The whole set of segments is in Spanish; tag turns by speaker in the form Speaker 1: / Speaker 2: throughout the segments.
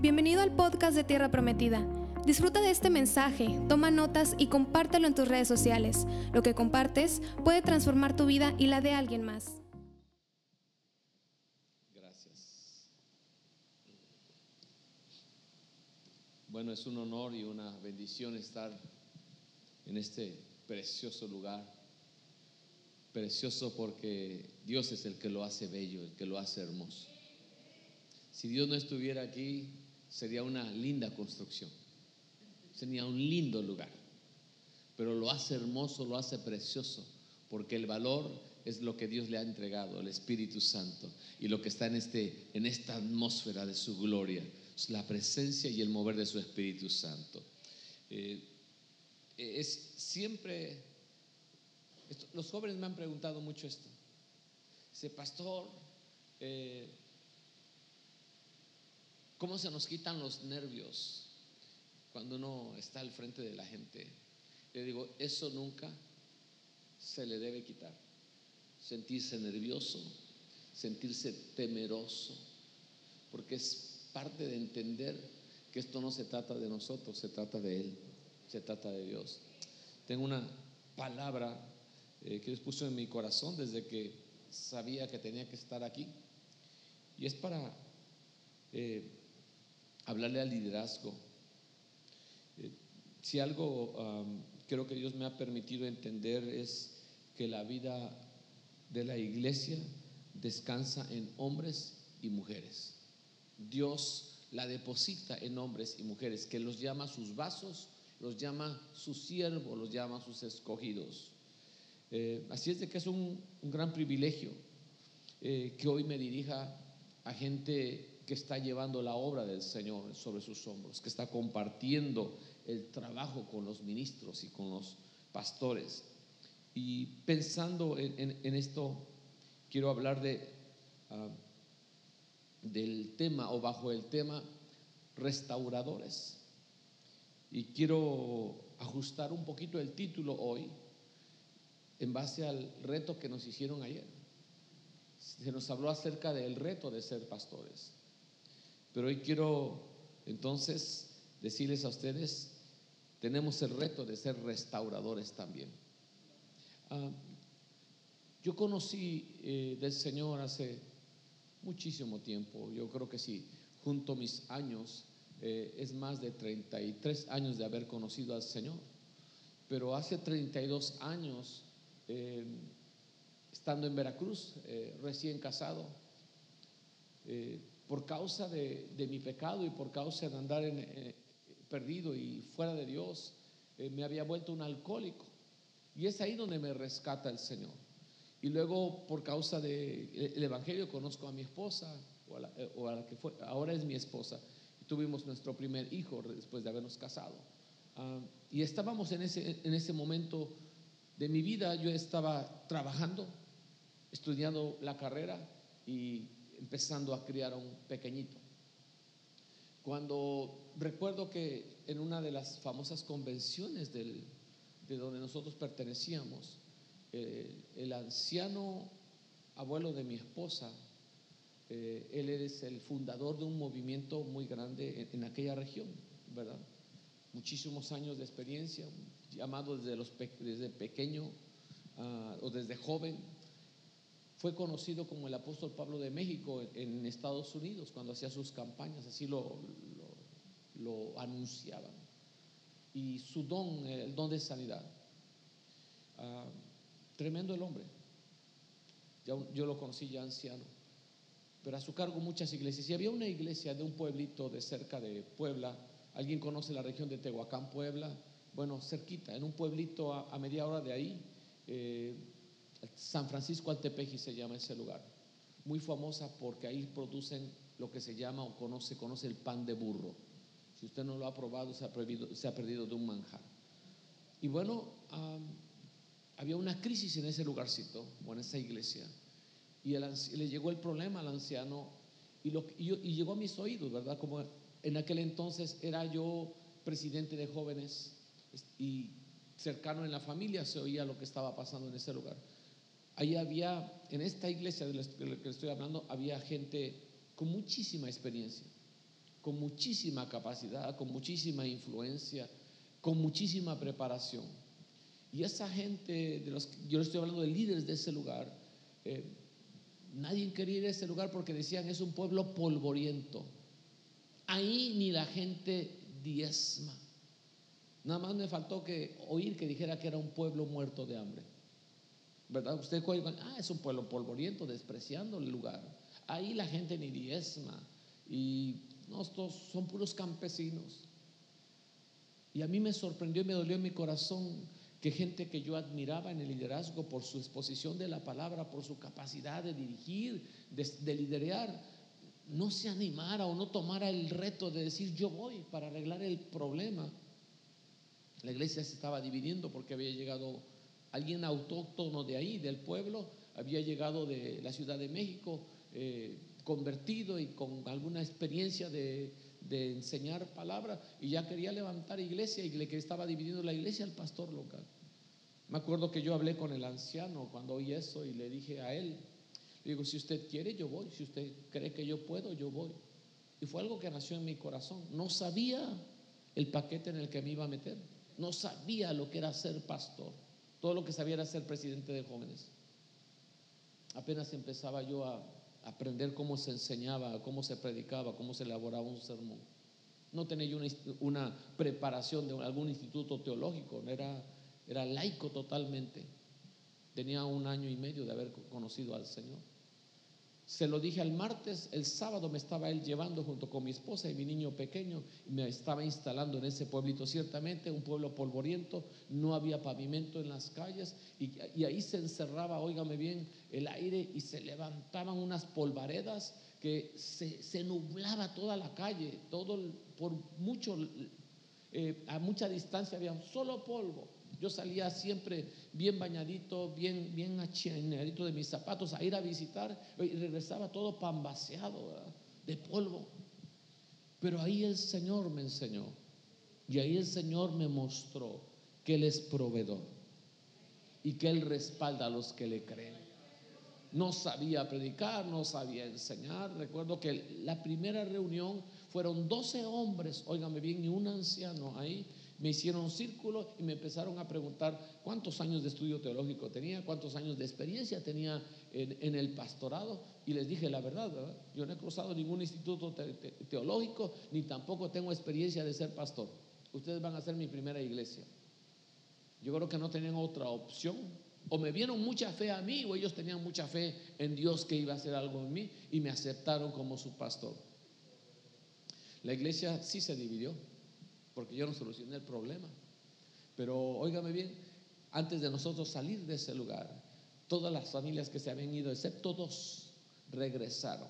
Speaker 1: Bienvenido al podcast de Tierra Prometida. Disfruta de este mensaje, toma notas y compártelo en tus redes sociales. Lo que compartes puede transformar tu vida y la de alguien más.
Speaker 2: Gracias. Bueno, es un honor y una bendición estar en este precioso lugar. Precioso porque Dios es el que lo hace bello, el que lo hace hermoso. Si Dios no estuviera aquí, sería una linda construcción. Sería un lindo lugar. Pero lo hace hermoso, lo hace precioso, porque el valor es lo que Dios le ha entregado, el Espíritu Santo, y lo que está en, este, en esta atmósfera de su gloria, la presencia y el mover de su Espíritu Santo. Eh, es siempre, los jóvenes me han preguntado mucho esto. Dice, pastor, eh, ¿Cómo se nos quitan los nervios cuando uno está al frente de la gente? Le digo, eso nunca se le debe quitar. Sentirse nervioso, sentirse temeroso, porque es parte de entender que esto no se trata de nosotros, se trata de Él, se trata de Dios. Tengo una palabra eh, que Dios puso en mi corazón desde que sabía que tenía que estar aquí, y es para eh, hablarle al liderazgo. Eh, si algo creo que Dios me ha permitido entender es que la vida de la iglesia descansa en hombres y mujeres. Dios la deposita en hombres y mujeres, que los llama sus vasos, los llama sus siervos, los llama sus escogidos. Eh, así es de que es un, gran privilegio eh, que hoy me dirija a gente que está llevando la obra del Señor sobre sus hombros, que está compartiendo el trabajo con los ministros y con los pastores. Y pensando en, esto, quiero hablar de, ah, del tema o bajo el tema restauradores. Y quiero ajustar un poquito el título hoy en base al reto que nos hicieron ayer. Se nos habló acerca del reto de ser pastores. Pero hoy quiero entonces decirles a ustedes, tenemos el reto de ser restauradores también. Ah, yo conocí eh, del Señor hace muchísimo tiempo, yo creo que sí, junto a mis años, eh, es más de 33 años de haber conocido al Señor, pero hace 32 años, eh, estando en Veracruz, recién casado, por causa de, mi pecado y por causa de andar eh, perdido y fuera de Dios, eh, me había vuelto un alcohólico. Y es ahí donde me rescata el Señor. Y luego, por causa del de Evangelio, conozco a mi esposa, o a la, eh, que fue, ahora es mi esposa. tuvimos nuestro primer hijo después de habernos casado. Ah, y estábamos en ese, en ese momento de mi vida, yo estaba trabajando, estudiando la carrera y empezando a criar a un pequeñito. Cuando recuerdo que en una de las famosas convenciones de donde nosotros pertenecíamos, eh, el anciano abuelo de mi esposa, eh, él es el fundador de un movimiento muy grande en, aquella región, ¿verdad? Muchísimos años de experiencia, llamado desde, los, desde pequeño ah, o desde joven, fue conocido como el apóstol Pablo de México en Estados Unidos cuando hacía sus campañas, así lo, anunciaban. Y su don, el don de sanidad. Ah, tremendo el hombre. yo lo conocí ya anciano. Pero a su cargo muchas iglesias. Y había una iglesia de un pueblito de cerca de Puebla. ¿Alguien conoce la región de Tehuacán, Puebla? Bueno, cerquita, en un pueblito a, media hora de ahí. Eh, San Francisco Altepeji se llama ese lugar. Muy famosa porque ahí producen lo que se llama o conoce, conoce el pan de burro. Si usted no lo ha probado, se ha, perdido de un manjar. Y bueno, había una crisis en ese lugarcito o en esa iglesia. Y le llegó el problema al anciano y, y llegó a mis oídos, ¿verdad? Como en aquel entonces era yo presidente de jóvenes y cercano en la familia se oía lo que estaba pasando en ese lugar. Ahí había, en esta iglesia de la que estoy hablando, había gente con muchísima experiencia, con muchísima capacidad, con muchísima influencia, con muchísima preparación. Y esa gente, de los, yo estoy hablando de líderes de ese lugar, eh, nadie quería ir a ese lugar porque decían es un pueblo polvoriento. Ahí ni la gente diezma. Nada más me faltó que oír que dijera que era un pueblo muerto de hambre. ¿Verdad? Usted ah, es un pueblo polvoriento, despreciando el lugar. Ahí la gente ni diezma. Y no, estos son puros campesinos. Y a mí me sorprendió y me dolió en mi corazón que gente que yo admiraba en el liderazgo por su exposición de la palabra, por su capacidad de dirigir, de, de liderear, no se animara o no tomara el reto de decir yo voy para arreglar el problema. La iglesia se estaba dividiendo porque había llegado alguien autóctono de ahí, del pueblo, había llegado de la Ciudad de México, eh, convertido y con alguna experiencia de, enseñar palabra y ya quería levantar iglesia y le que estaba dividiendo la iglesia al pastor local. Me acuerdo que yo hablé con el anciano cuando oí eso y le dije a él, digo, si usted quiere, yo voy, si usted cree que yo puedo, yo voy. Y fue algo que nació en mi corazón. No sabía el paquete en el que me iba a meter, no sabía lo que era ser pastor, todo lo que sabía era ser presidente de jóvenes. Apenas empezaba yo a aprender cómo se enseñaba, cómo se predicaba, cómo se elaboraba un sermón. No tenía yo una, preparación de algún instituto teológico, era, era laico totalmente. Tenía un año y medio de haber conocido al Señor. Se lo dije al martes, el sábado me estaba él llevando junto con mi esposa y mi niño pequeño, me estaba instalando en ese pueblito, ciertamente un pueblo polvoriento, no había pavimento en las calles, y, ahí se encerraba, óigame bien, el aire y se levantaban unas polvaredas que se, nublaba toda la calle, todo por mucho, eh, a mucha distancia había solo polvo. Yo salía siempre bien bañadito, bien, bien achinadito de mis zapatos a ir a visitar y regresaba todo pambaseado de polvo. Pero ahí el Señor me enseñó y ahí el Señor me mostró que Él es proveedor y que Él respalda a los que le creen. No sabía predicar, no sabía enseñar. Recuerdo que la primera reunión fueron 12 hombres, óigame bien, y un anciano ahí me hicieron un círculo y me empezaron a preguntar cuántos años de estudio teológico tenía, cuántos años de experiencia tenía en, el pastorado. Y les dije la verdad, yo no he cruzado ningún instituto teológico, ni tampoco tengo experiencia de ser pastor. Ustedes van a ser mi primera iglesia. Yo creo que no tenían otra opción. O me vieron mucha fe a mí, o ellos tenían mucha fe en Dios que iba a hacer algo en mí, y me aceptaron como su pastor. La iglesia sí se dividió porque yo no solucioné el problema. Pero óigame bien, antes de nosotros salir de ese lugar, todas las familias que se habían ido, excepto dos, regresaron.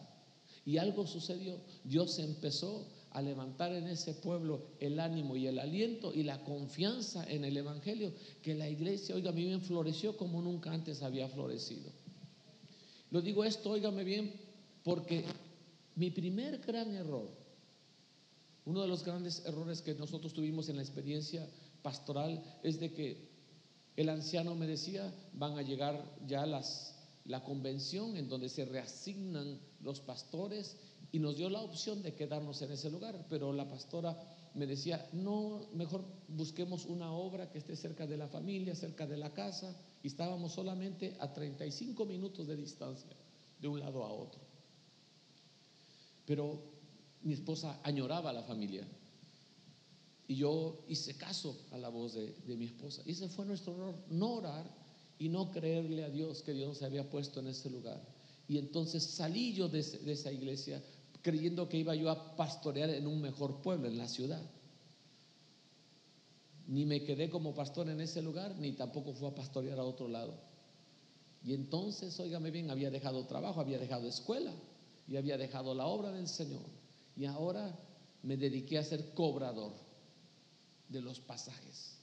Speaker 2: Y algo sucedió. Dios empezó a levantar en ese pueblo el ánimo y el aliento y la confianza en el Evangelio, que la iglesia, óigame bien, floreció como nunca antes había florecido. Lo digo esto, óigame bien, porque mi primer gran error uno de los grandes errores que nosotros tuvimos en la experiencia pastoral es de que el anciano me decía, van a llegar ya las, la convención en donde se reasignan los pastores y nos dio la opción de quedarnos en ese lugar, pero la pastora me decía, no, mejor busquemos una obra que esté cerca de la familia, cerca de la casa, y estábamos solamente a 35 minutos de distancia de un lado a otro. Pero mi esposa añoraba a la familia. Y yo hice caso a la voz de, mi esposa. Y ese fue nuestro error, no orar y no creerle a Dios que Dios se había puesto en ese lugar. Y entonces salí yo de, de esa iglesia creyendo que iba yo a pastorear en un mejor pueblo, en la ciudad. Ni me quedé como pastor en ese lugar, ni tampoco fui a pastorear a otro lado. Y entonces, óigame bien, había dejado trabajo, había dejado escuela y había dejado la obra del Señor. Y ahora me dediqué a ser cobrador de los pasajes.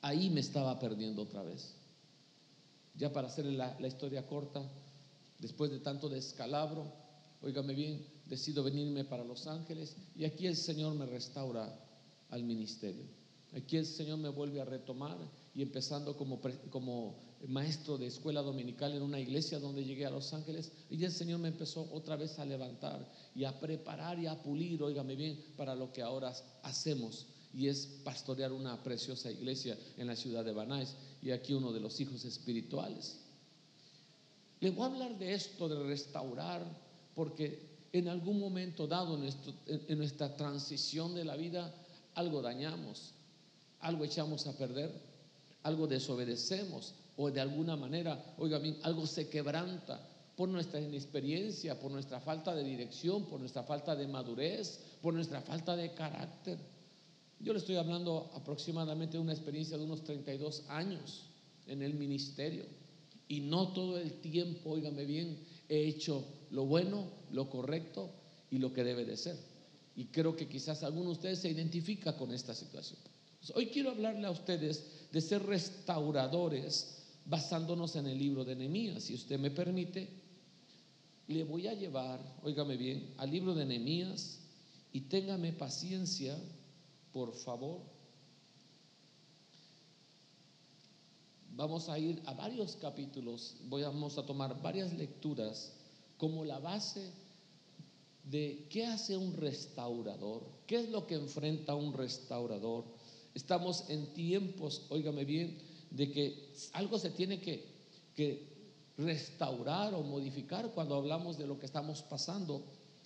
Speaker 2: Ahí me estaba perdiendo otra vez. Ya para hacer la, historia corta, después de tanto descalabro, óigame bien, decido venirme para Los Ángeles y aquí el Señor me restaura al ministerio. Aquí el Señor me vuelve a retomar y empezando como, como maestro de escuela dominical en una iglesia donde llegué a Los Ángeles y el Señor me empezó otra vez a levantar y a preparar y a pulir, óigame bien, para lo que ahora hacemos y es pastorear una preciosa iglesia en la ciudad de Banais y aquí uno de los hijos espirituales. Le voy a hablar de esto, de restaurar, porque en algún momento dado en, nuestra transición de la vida, algo dañamos, algo echamos a perder, algo desobedecemos o de alguna manera, oiga bien, algo se quebranta por nuestra inexperiencia, por nuestra falta de dirección, por nuestra falta de madurez, por nuestra falta de carácter. Yo le estoy hablando aproximadamente de una experiencia de unos 32 años en el ministerio y no todo el tiempo, óigame bien, he hecho lo bueno, lo correcto y lo que debe de ser. Y creo que quizás alguno de ustedes se identifica con esta situación. Hoy quiero hablarle a ustedes de ser restauradores basándonos en el libro de Nehemías. Si usted me permite, le voy a llevar, óigame bien, al libro de Nehemías y téngame paciencia, por favor. Vamos a ir a varios capítulos, vamos a tomar varias lecturas como la base de qué hace un restaurador, qué es lo que enfrenta un restaurador. Estamos en tiempos, óigame bien, de que algo se tiene que, restaurar o modificar cuando hablamos de lo que estamos pasando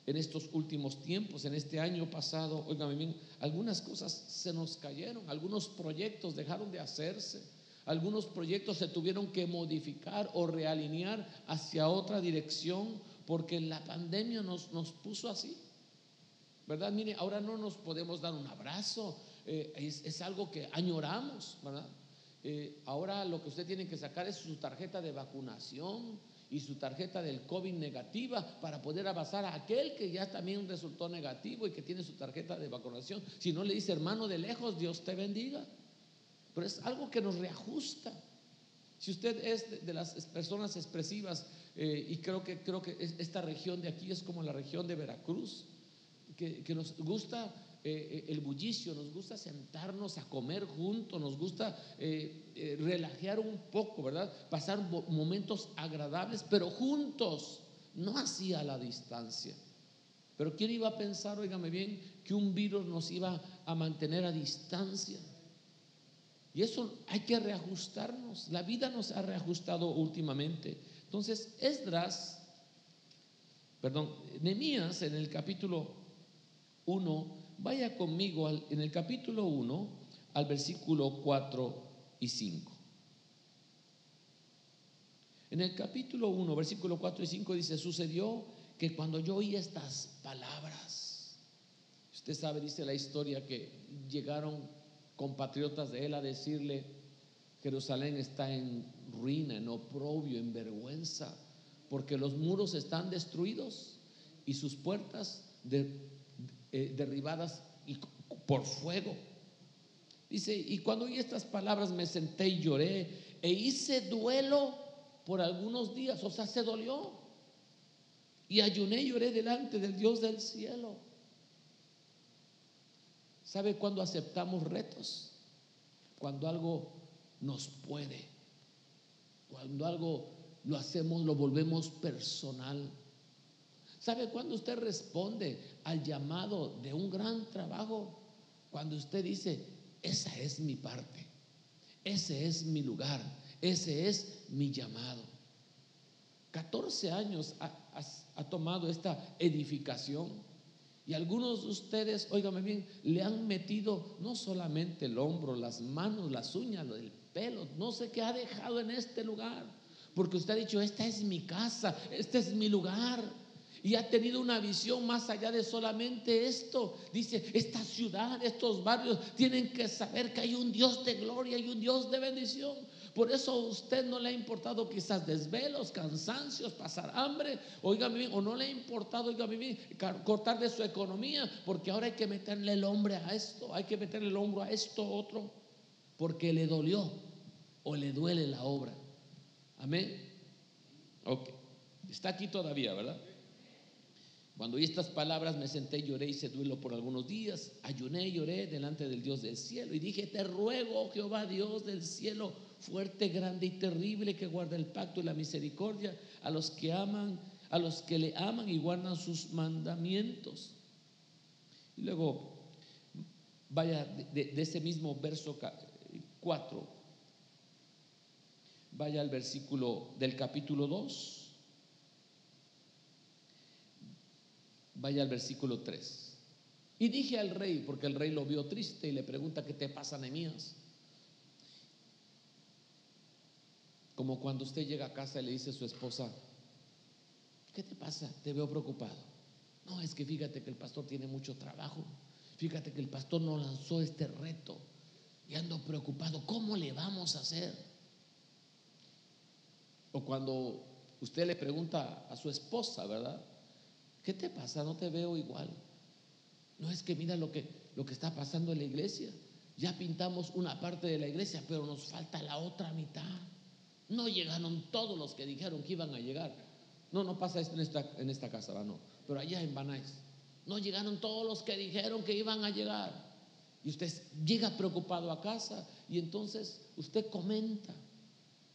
Speaker 2: en estos últimos tiempos, en este año pasado, bien, algunas cosas se nos cayeron, algunos proyectos dejaron de hacerse, algunos proyectos se tuvieron que modificar o realinear hacia otra dirección porque la pandemia nos, nos puso así. ¿Verdad? Mire, ahora no nos podemos dar un abrazo, eh, es, algo que añoramos, ¿verdad? Eh, ahora lo que usted tiene que sacar es su tarjeta de vacunación y su tarjeta del COVID negativa para poder avanzar a aquel que ya también resultó negativo y que tiene su tarjeta de vacunación. Si no le dice hermano de lejos, Dios te bendiga. Pero es algo que nos reajusta. Si usted es de, las personas expresivas, eh, y creo que, creo que esta región de aquí es como la región de Veracruz, que, nos gusta eh, el bullicio, nos gusta sentarnos a comer juntos, nos gusta eh, relajar un poco, ¿verdad? Pasar momentos agradables, pero juntos, no así a la distancia. Pero ¿quién iba a pensar, oígame bien, que un virus nos iba a mantener a distancia? Y eso hay que reajustarnos. La vida nos ha reajustado últimamente. Entonces, Esdras, perdón, Nehemías en el capítulo 1, vaya conmigo en el capítulo 1 al versículo 4 y 5. En el capítulo 1, versículo 4 y 5 dice, sucedió que cuando yo oí estas palabras, usted sabe, dice la historia, que llegaron compatriotas de él a decirle, Jerusalén está en ruina, en oprobio, en vergüenza, porque los muros están destruidos y sus puertas eh, derribadas por fuego. Dice, y cuando oí estas palabras me senté y lloré e hice duelo por algunos días, o sea, se dolió. Y ayuné y lloré delante del Dios del cielo. ¿Sabe cuándo aceptamos retos? Cuando algo nos puede. Cuando algo lo hacemos, lo volvemos personal. ¿Sabe cuándo usted responde al llamado de un gran trabajo? Cuando usted dice, esa es mi parte, ese es mi lugar, ese es mi llamado. 14 años ha, tomado esta edificación y algunos de ustedes, óigame bien, le han metido no solamente el hombro, las manos, las uñas, el pelo, no sé qué ha dejado en este lugar. Porque usted ha dicho, esta es mi casa, este es mi lugar. Y ha tenido una visión más allá de solamente esto. Dice, esta ciudad, estos barrios tienen que saber que hay un Dios de gloria y un Dios de bendición. Por eso a usted no le ha importado quizás desvelos, cansancios, pasar hambre, oígame bien, o no le ha importado, oígame bien, cortar de su economía, porque ahora hay que meterle el hombre a esto, hay que meterle el hombro a esto otro, porque le dolió o le duele la obra. Amén. Ok, está aquí todavía, ¿verdad? Cuando oí estas palabras me senté, lloré y se duelo por algunos días. Ayuné y lloré delante del Dios del cielo y dije, te ruego, oh Jehová Dios del cielo, fuerte, grande y terrible, que guarda el pacto y la misericordia a los que aman, a los que le aman y guardan sus mandamientos. Y luego, vaya de, de ese mismo verso 4, vaya al versículo del capítulo 2. Vaya al versículo 3. Y dije al rey, porque el rey lo vio triste y le pregunta, ¿qué te pasa, Nehemías? Como cuando usted llega a casa y le dice a su esposa, ¿qué te pasa? Te veo preocupado. No, es que fíjate que el pastor tiene mucho trabajo. Fíjate que el pastor nos lanzó este reto y ando preocupado. ¿Cómo le vamos a hacer? O cuando usted le pregunta a su esposa, ¿verdad? ¿Qué te pasa? No te veo igual. No es que mira lo que, lo que está pasando en la iglesia. Ya pintamos una parte de la iglesia, pero nos falta la otra mitad. No llegaron todos los que dijeron que iban a llegar. No, no pasa esto en esta, en esta casa, no. Pero allá en Banais. No llegaron todos los que dijeron que iban a llegar. Y usted llega preocupado a casa y entonces usted comenta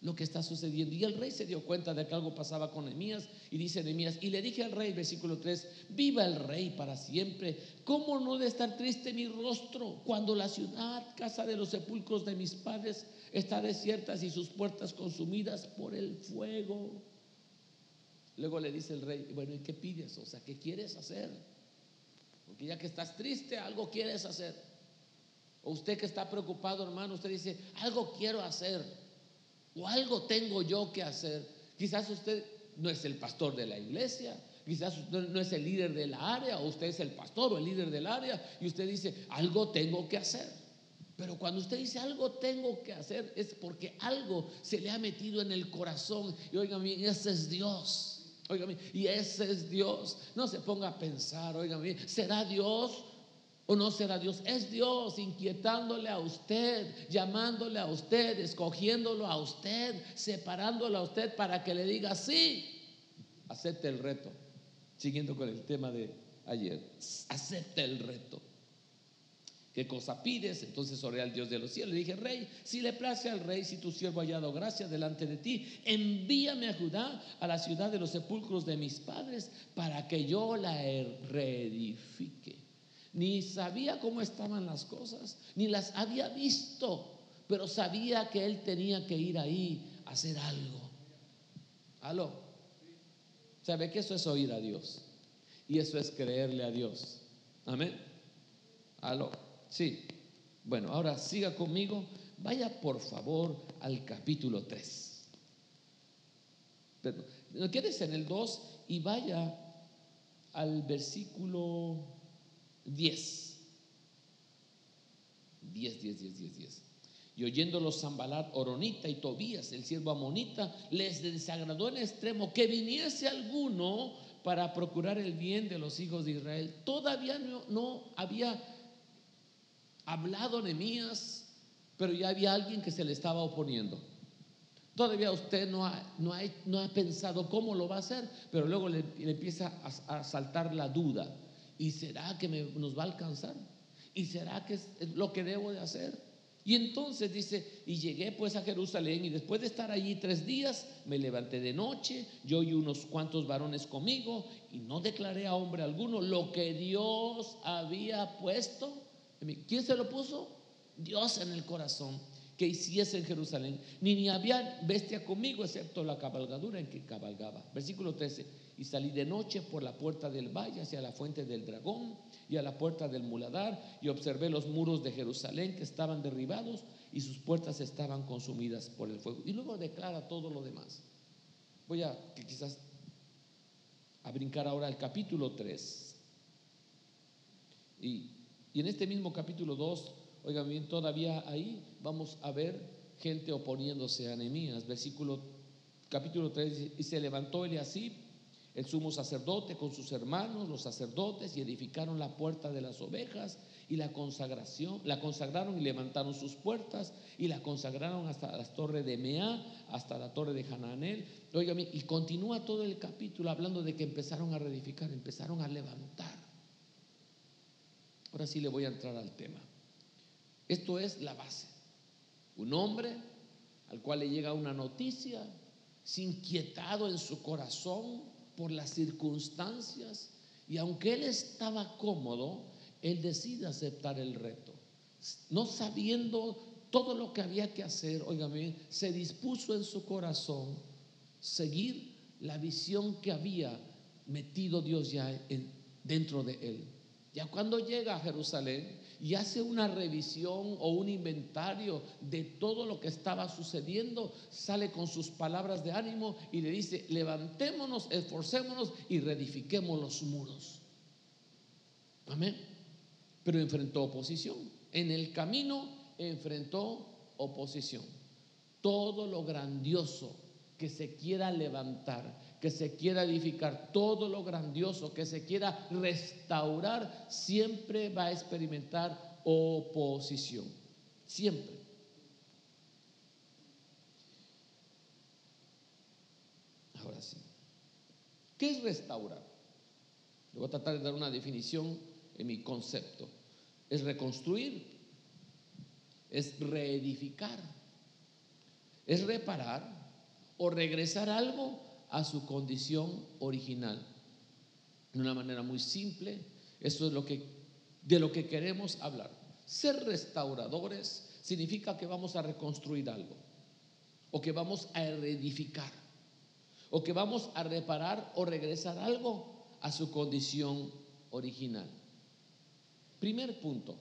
Speaker 2: lo que está sucediendo. Y el rey se dio cuenta de que algo pasaba con Nehemías y dice Nehemías, y le dije al rey, versículo 3, viva el rey para siempre. ¿Cómo no de estar triste mi rostro cuando la ciudad, casa de los sepulcros de mis padres, está desierta y sus puertas consumidas por el fuego? Luego le dice el rey, bueno, ¿y qué pides? O sea, ¿qué quieres hacer? Porque ya que estás triste, algo quieres hacer. O usted que está preocupado, hermano, usted dice, algo quiero hacer o algo tengo yo que hacer. Quizás usted no es el pastor de la iglesia, quizás usted no es el líder de la área, o usted es el pastor o el líder del área, y usted dice, algo tengo que hacer. Pero cuando usted dice algo tengo que hacer, es porque algo se le ha metido en el corazón. Y oigan, ese es Dios. Oigan, y ese es Dios. No se ponga a pensar, oigan, ¿será Dios? ¿O no será Dios? Es Dios inquietándole a usted, llamándole a usted, escogiéndolo a usted, separándolo a usted para que le diga sí. Acepte el reto. Siguiendo con el tema de ayer. Acepte el reto. ¿Qué cosa pides? Entonces oré al Dios de los cielos. Le dije, Rey, si le place al Rey, si tu siervo ha hallado gracia delante de ti, envíame a Judá, a la ciudad de los sepulcros de mis padres, para que yo la reedifique ni sabía cómo estaban las cosas, ni las había visto, pero sabía que él tenía que ir ahí a hacer algo. Aló. ¿Sabe que eso es oír a Dios? Y eso es creerle a Dios. Amén. Aló. Sí. Bueno, ahora siga conmigo. Vaya por favor al capítulo 3. Pero, quédese en el 2 y vaya al versículo 10. 10, 10, 10, 10, 10. Y oyéndolos Zambalat, Oronita y Tobías, el siervo Amonita, les desagradó en extremo que viniese alguno para procurar el bien de los hijos de Israel. Todavía no, había hablado Nehemías, pero ya había alguien que se le estaba oponiendo. Todavía usted no ha, no ha, no ha pensado cómo lo va a hacer, pero luego le, empieza a saltar la duda. ¿Y será que nos va a alcanzar? ¿Y será que es lo que debo de hacer? Y entonces dice, y llegué pues a Jerusalén y después de estar allí tres días, me levanté de noche, yo y unos cuantos varones conmigo, y no declaré a hombre alguno lo que Dios había puesto. ¿Quién se lo puso? Dios en el corazón que hiciese en Jerusalén, ni ni había bestia conmigo, excepto la cabalgadura en que cabalgaba. Versículo 13 y salí de noche por la puerta del valle hacia la fuente del dragón y a la puerta del muladar y observé los muros de Jerusalén que estaban derribados y sus puertas estaban consumidas por el fuego. Y luego declara todo lo demás. Voy a que quizás a brincar ahora al capítulo 3. Y, y en este mismo capítulo 2, oigan bien, todavía ahí vamos a ver gente oponiéndose a Nehemías. Versículo capítulo 3 y se levantó Eliasib el sumo sacerdote con sus hermanos, los sacerdotes, y edificaron la puerta de las ovejas y la consagración, la consagraron y levantaron sus puertas y la consagraron hasta la torre de Mea, hasta la torre de Hananel. Óigame, y continúa todo el capítulo hablando de que empezaron a reedificar, empezaron a levantar. Ahora sí le voy a entrar al tema. Esto es la base. Un hombre al cual le llega una noticia, inquietado en su corazón, por las circunstancias y aunque él estaba cómodo, él decide aceptar el reto. No sabiendo todo lo que había que hacer, óigame, se dispuso en su corazón seguir la visión que había metido Dios ya dentro de él. Ya cuando llega a Jerusalén, y hace una revisión o un inventario de todo lo que estaba sucediendo, sale con sus palabras de ánimo y le dice, levantémonos, esforcémonos y reedifiquemos los muros. Amén. Pero enfrentó oposición. En el camino enfrentó oposición. Todo lo grandioso que se quiera levantar, que se quiera edificar, todo lo grandioso que se quiera restaurar, siempre va a experimentar oposición. Siempre. Ahora sí. ¿Qué es restaurar? Le voy a tratar de dar una definición en mi concepto. Es reconstruir, es reedificar, es reparar o regresar algo a su condición original. De una manera muy simple, eso es lo que, de lo que queremos hablar. Ser restauradores significa que vamos a reconstruir algo, o que vamos a reedificar, o que vamos a reparar o regresar algo a su condición original. Primer punto,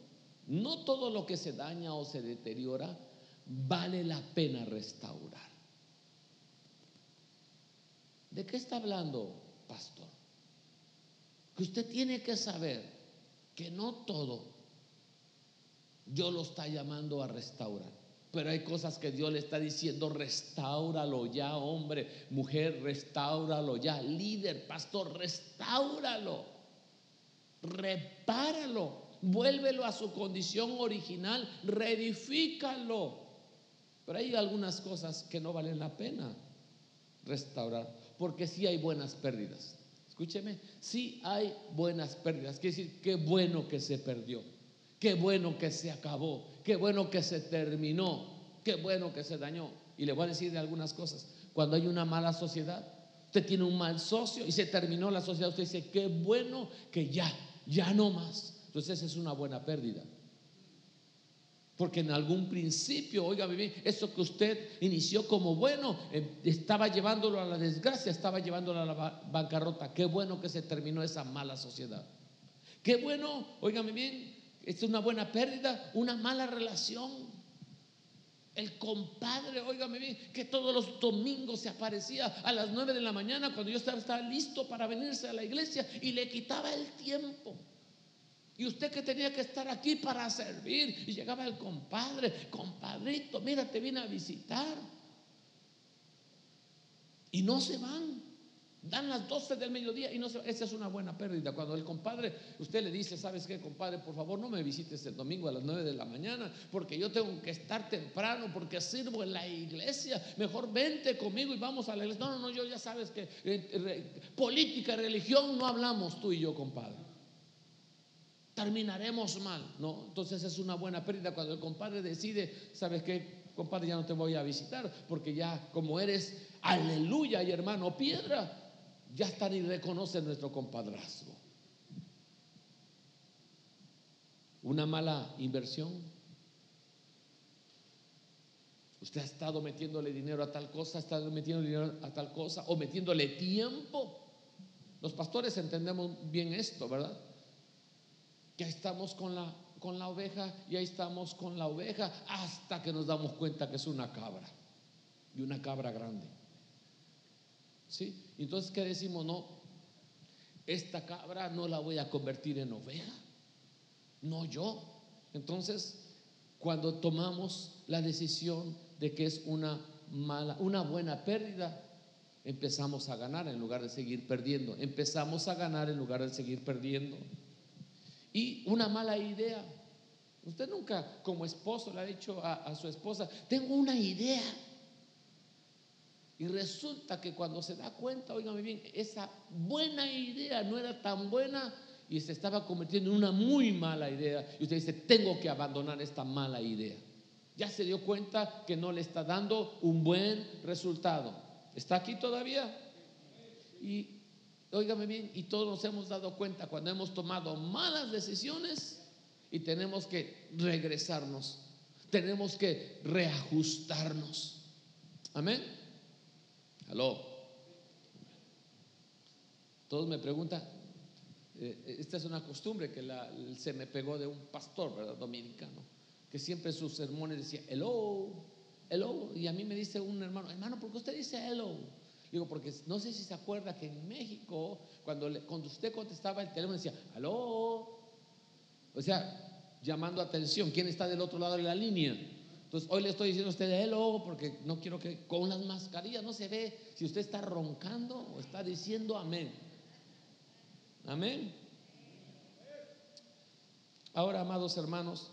Speaker 2: no todo lo que se daña o se deteriora vale la pena restaurar. ¿De qué está hablando, pastor? Que usted tiene que saber que no todo Dios lo está llamando a restaurar. Pero hay cosas que Dios le está diciendo, restauralo ya, hombre, mujer, restauralo ya, líder, pastor, restauralo, repáralo, vuélvelo a su condición original, reedifícalo. Pero hay algunas cosas que no valen la pena restaurar porque sí hay buenas pérdidas. Escúcheme, sí hay buenas pérdidas. Quiere decir, qué bueno que se perdió, qué bueno que se acabó, qué bueno que se terminó, qué bueno que se dañó. Y le voy a decir de algunas cosas. Cuando hay una mala sociedad, usted tiene un mal socio y se terminó la sociedad, usted dice, qué bueno que ya, ya no más. Entonces esa es una buena pérdida. Porque en algún principio, oiga, eso que usted inició como bueno, eh, estaba llevándolo a la desgracia, estaba llevándolo a la bancarrota. Qué bueno que se terminó esa mala sociedad. Qué bueno, oígame bien, es una buena pérdida, una mala relación. El compadre, óigame bien, que todos los domingos se aparecía a las nueve de la mañana cuando yo estaba listo para venirse a la iglesia y le quitaba el tiempo. Y usted que tenía que estar aquí para servir. Y llegaba el compadre, compadrito, mira, te vine a visitar. Y no se van. Dan las 12 del mediodía y no se van. Esa es una buena pérdida. Cuando el compadre, usted le dice, ¿sabes qué, compadre? Por favor, no me visites el domingo a las 9 de la mañana, porque yo tengo que estar temprano, porque sirvo en la iglesia. Mejor vente conmigo y vamos a la iglesia. No, no, no, yo ya sabes que eh, política, religión no hablamos tú y yo, compadre terminaremos mal. No, entonces es una buena pérdida cuando el compadre decide, ¿sabes qué? Compadre, ya no te voy a visitar porque ya como eres aleluya y hermano piedra, ya están y reconocen nuestro compadrazgo. Una mala inversión. Usted ha estado metiéndole dinero a tal cosa, ha estado metiendo dinero a tal cosa o metiéndole tiempo. Los pastores entendemos bien esto, ¿verdad? Ya estamos con la, con la oveja, ya estamos con la oveja, hasta que nos damos cuenta que es una cabra, y una cabra grande. ¿Sí? Entonces, ¿qué decimos? No, esta cabra no la voy a convertir en oveja, no yo. Entonces, cuando tomamos la decisión de que es una mala, una buena pérdida, empezamos a ganar en lugar de seguir perdiendo. Empezamos a ganar en lugar de seguir perdiendo. Y una mala idea. Usted nunca como esposo le ha dicho a, su esposa, tengo una idea. Y resulta que cuando se da cuenta, oígame bien, esa buena idea no era tan buena y se estaba convirtiendo en una muy mala idea. Y usted dice, tengo que abandonar esta mala idea. Ya se dio cuenta que no le está dando un buen resultado. ¿Está aquí todavía? Y óigame bien, y todos nos hemos dado cuenta cuando hemos tomado malas decisiones y tenemos que regresarnos, tenemos que reajustarnos. Amén. Aló. Todos me preguntan, eh, esta es una costumbre que se me pegó de un pastor, ¿verdad? Dominicano, que siempre sus sermones decía, hello, hello, y a mí me dice un hermano, hermano, ¿por qué usted dice hello? Digo, porque no sé si se acuerda que en México, cuando, cuando usted contestaba el teléfono, decía, aló. O sea, llamando atención, ¿quién está del otro lado de la línea? Entonces, hoy le estoy diciendo a usted hello, porque no quiero que con las mascarillas no se ve si usted está roncando o está diciendo amén. Amén. Ahora, amados hermanos,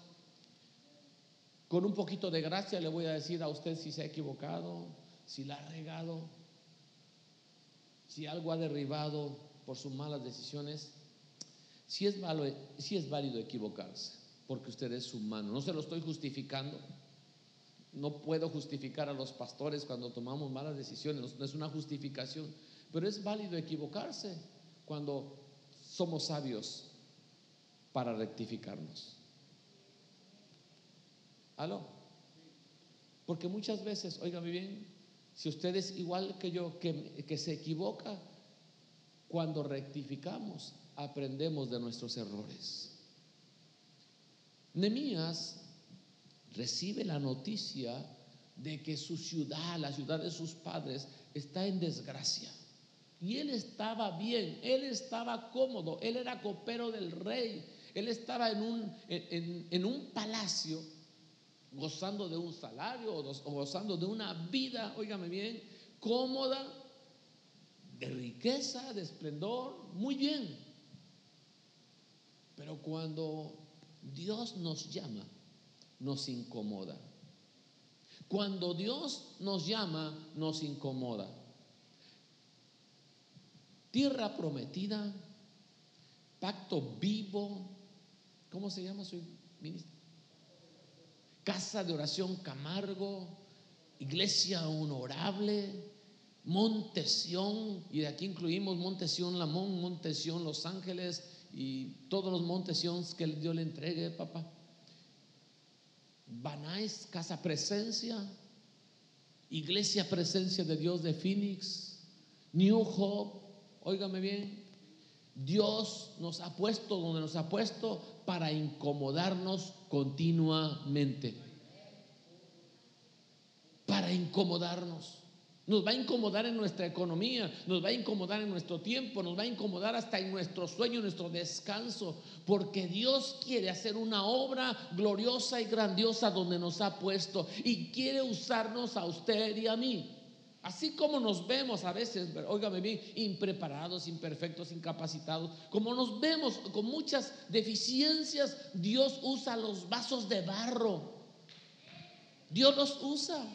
Speaker 2: con un poquito de gracia le voy a decir a usted si se ha equivocado, si la ha regado si algo ha derribado por sus malas decisiones, si es, válido, equivocarse, porque usted es humano. No se lo estoy justificando. No puedo justificar a los pastores cuando tomamos malas decisiones, no es una justificación, pero es válido equivocarse cuando somos sabios para rectificarnos. ¿Aló? Porque muchas veces, óigame bien, si usted es igual que yo, que, se equivoca, cuando rectificamos, aprendemos de nuestros errores. Nemías recibe la noticia de que su ciudad, la ciudad de sus padres, está en desgracia. Y él estaba bien, él estaba cómodo, él era copero del rey, él estaba en un, en un palacio gozando de un salario o gozando de una vida, óigame bien, cómoda, de riqueza, de esplendor, muy bien. Pero cuando Dios nos llama, nos incomoda. Cuando Dios nos llama, nos incomoda. Tierra prometida, pacto vivo, ¿cómo se llama su ministro? Casa de Oración Camargo, Iglesia Honorable, Montesión, y de aquí incluimos Montesión Lamón, Montesión Los Ángeles y todos los Montesiones que Dios le entregue, papá. Banais, Casa Presencia, Iglesia Presencia de Dios de Phoenix, New Hope, óigame bien, Dios nos ha puesto donde nos ha puesto para incomodarnos continuamente. Para incomodarnos. Nos va a incomodar en nuestra economía, nos va a incomodar en nuestro tiempo, nos va a incomodar hasta en nuestro sueño, en nuestro descanso, porque Dios quiere hacer una obra gloriosa y grandiosa donde nos ha puesto y quiere usarnos a usted y a mí. Así como nos vemos a veces, óigame bien, impreparados, imperfectos, incapacitados, como nos vemos con muchas deficiencias, Dios usa los vasos de barro. Dios los usa.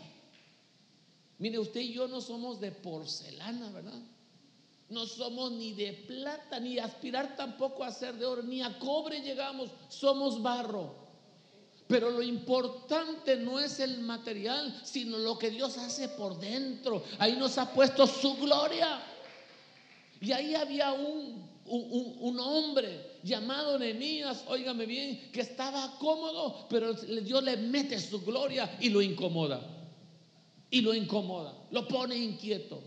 Speaker 2: Mire, usted y yo no somos de porcelana, ¿verdad? No somos ni de plata, ni aspirar tampoco a ser de oro, ni a cobre llegamos, somos barro. Pero lo importante no es el material, sino lo que Dios hace por dentro. Ahí nos ha puesto su gloria. Y ahí había un, un, hombre llamado Nehemías, óigame bien, que estaba cómodo, pero Dios le mete su gloria y lo incomoda. Y lo incomoda, lo pone inquieto.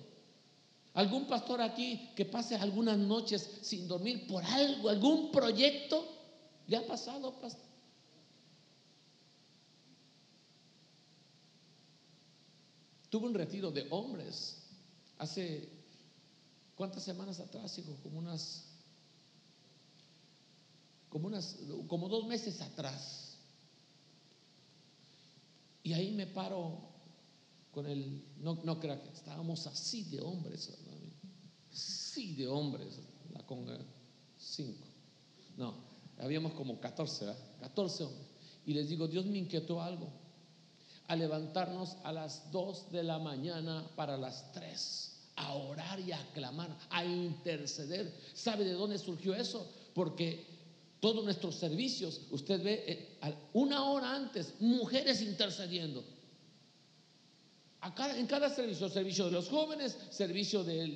Speaker 2: ¿Algún pastor aquí que pase algunas noches sin dormir por algo, algún proyecto? ¿Le ha pasado, pastor? Tuve un retiro de hombres hace, ¿cuántas semanas atrás, hijo? Como unas, como unas, como dos meses atrás. Y ahí me paro con el, no, no crea que estábamos así de hombres, sí de hombres, la conga, cinco, no, habíamos como 14, ¿verdad? 14 hombres. Y les digo, Dios me inquietó algo, a levantarnos a las 2 de la mañana para las 3 a orar y a clamar, a interceder. ¿Sabe de dónde surgió eso? Porque todos nuestros servicios, usted ve eh, una hora antes, mujeres intercediendo. en cada servicio, servicio de los jóvenes, servicio de,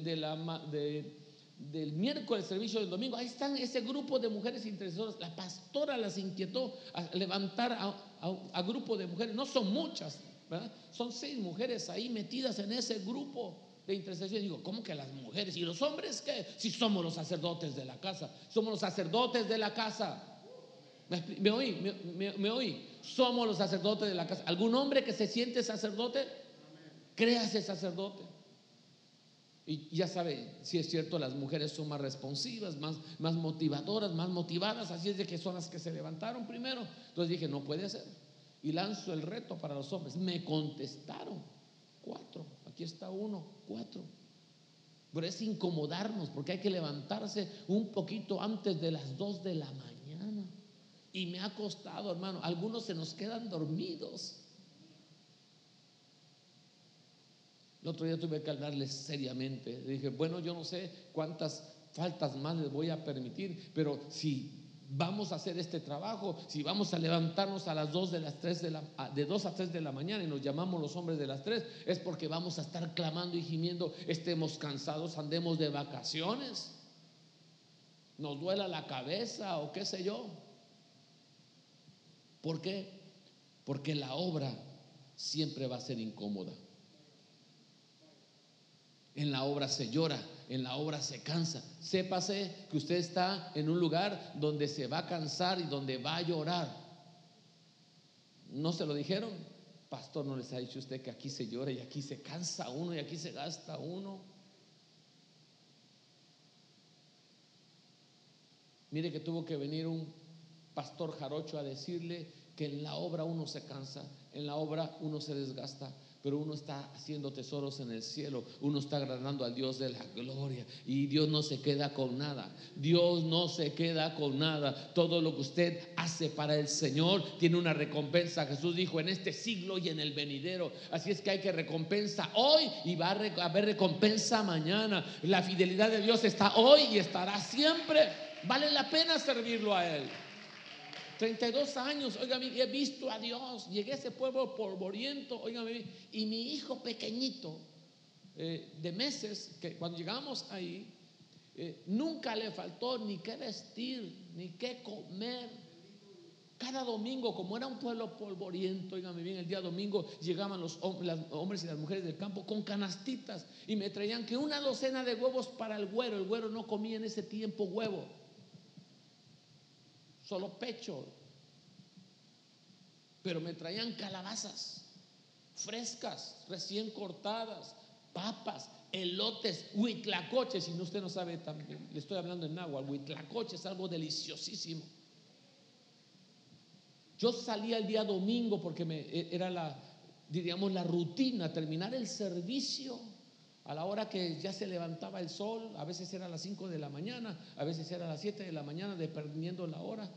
Speaker 2: del miércoles, servicio del domingo, ahí están ese grupo de mujeres intercesoras. La pastora las inquietó a levantar a, a grupo de mujeres, no son muchas, son seis mujeres ahí metidas en ese grupo de intercesión. Digo, ¿cómo que las mujeres? ¿Y los hombres qué? Si somos los sacerdotes de la casa, somos los sacerdotes de la casa. ¿Me, oí? Me, oí? Somos los sacerdotes de la casa. ¿Algún hombre que se siente sacerdote? Créase sacerdote. Y ya sabe, si es cierto, las mujeres son más responsivas, más, más motivadoras, más motivadas, así es de que son las que se levantaron primero. Entonces dije, no puede ser. Y lanzo el reto para los hombres. Me contestaron cuatro aquí está uno, cuatro. Pero es incomodarnos porque hay que levantarse un poquito antes de las dos de la mañana. Y me ha costado, hermano, algunos se nos quedan dormidos. El otro día tuve que hablarles seriamente. Dije, bueno, yo no sé cuántas faltas más les voy a permitir, pero si vamos a hacer este trabajo, si vamos a levantarnos a las 2 de las 3 de de 2 a 3 de la mañana y nos llamamos los hombres de las 3, es porque vamos a estar clamando y gimiendo, estemos cansados, andemos de vacaciones. Nos duela la cabeza o qué sé yo. ¿Por qué? Porque la obra siempre va a ser incómoda. En la obra se llora, en la obra se cansa. Sépase que usted está en un lugar donde se va a cansar y donde va a llorar. ¿No se lo dijeron? Pastor, ¿no les ha dicho usted que aquí se llora y aquí se cansa uno y aquí se gasta uno? Mire que tuvo que venir un pastor jarocho a decirle que en la obra uno se cansa, en la obra uno se desgasta, pero uno está haciendo tesoros en el cielo, uno está agradando al Dios de la gloria y Dios no se queda con nada, Dios no se queda con nada, todo lo que usted hace para el Señor tiene una recompensa, Jesús dijo en este siglo y en el venidero, así es que hay que recompensa hoy y va a haber recompensa mañana, la fidelidad de Dios está hoy y estará siempre, vale la pena servirlo a Él. 32 años, oiga, he visto a Dios, llegué a ese pueblo polvoriento, oiga, y mi hijo pequeñito eh, de meses, que cuando llegamos ahí, eh, nunca le faltó ni qué vestir, ni qué comer. Cada domingo, como era un pueblo polvoriento, oígame bien, el día domingo llegaban los hombres y las mujeres del campo con canastitas y me traían que una docena de huevos para el güero. El güero no comía en ese tiempo huevo solo pecho. Pero me traían calabazas frescas, recién cortadas, papas, elotes, huitlacoches. Si no, usted no sabe también, le estoy hablando en agua. Huitlacoche es algo deliciosísimo. Yo salía el día domingo porque me, e, era la, diríamos, la rutina, terminar el servicio a la hora que ya se levantaba el sol, a veces era a las 5 de la mañana, a veces era a las 7 de la mañana, dependiendo la hora.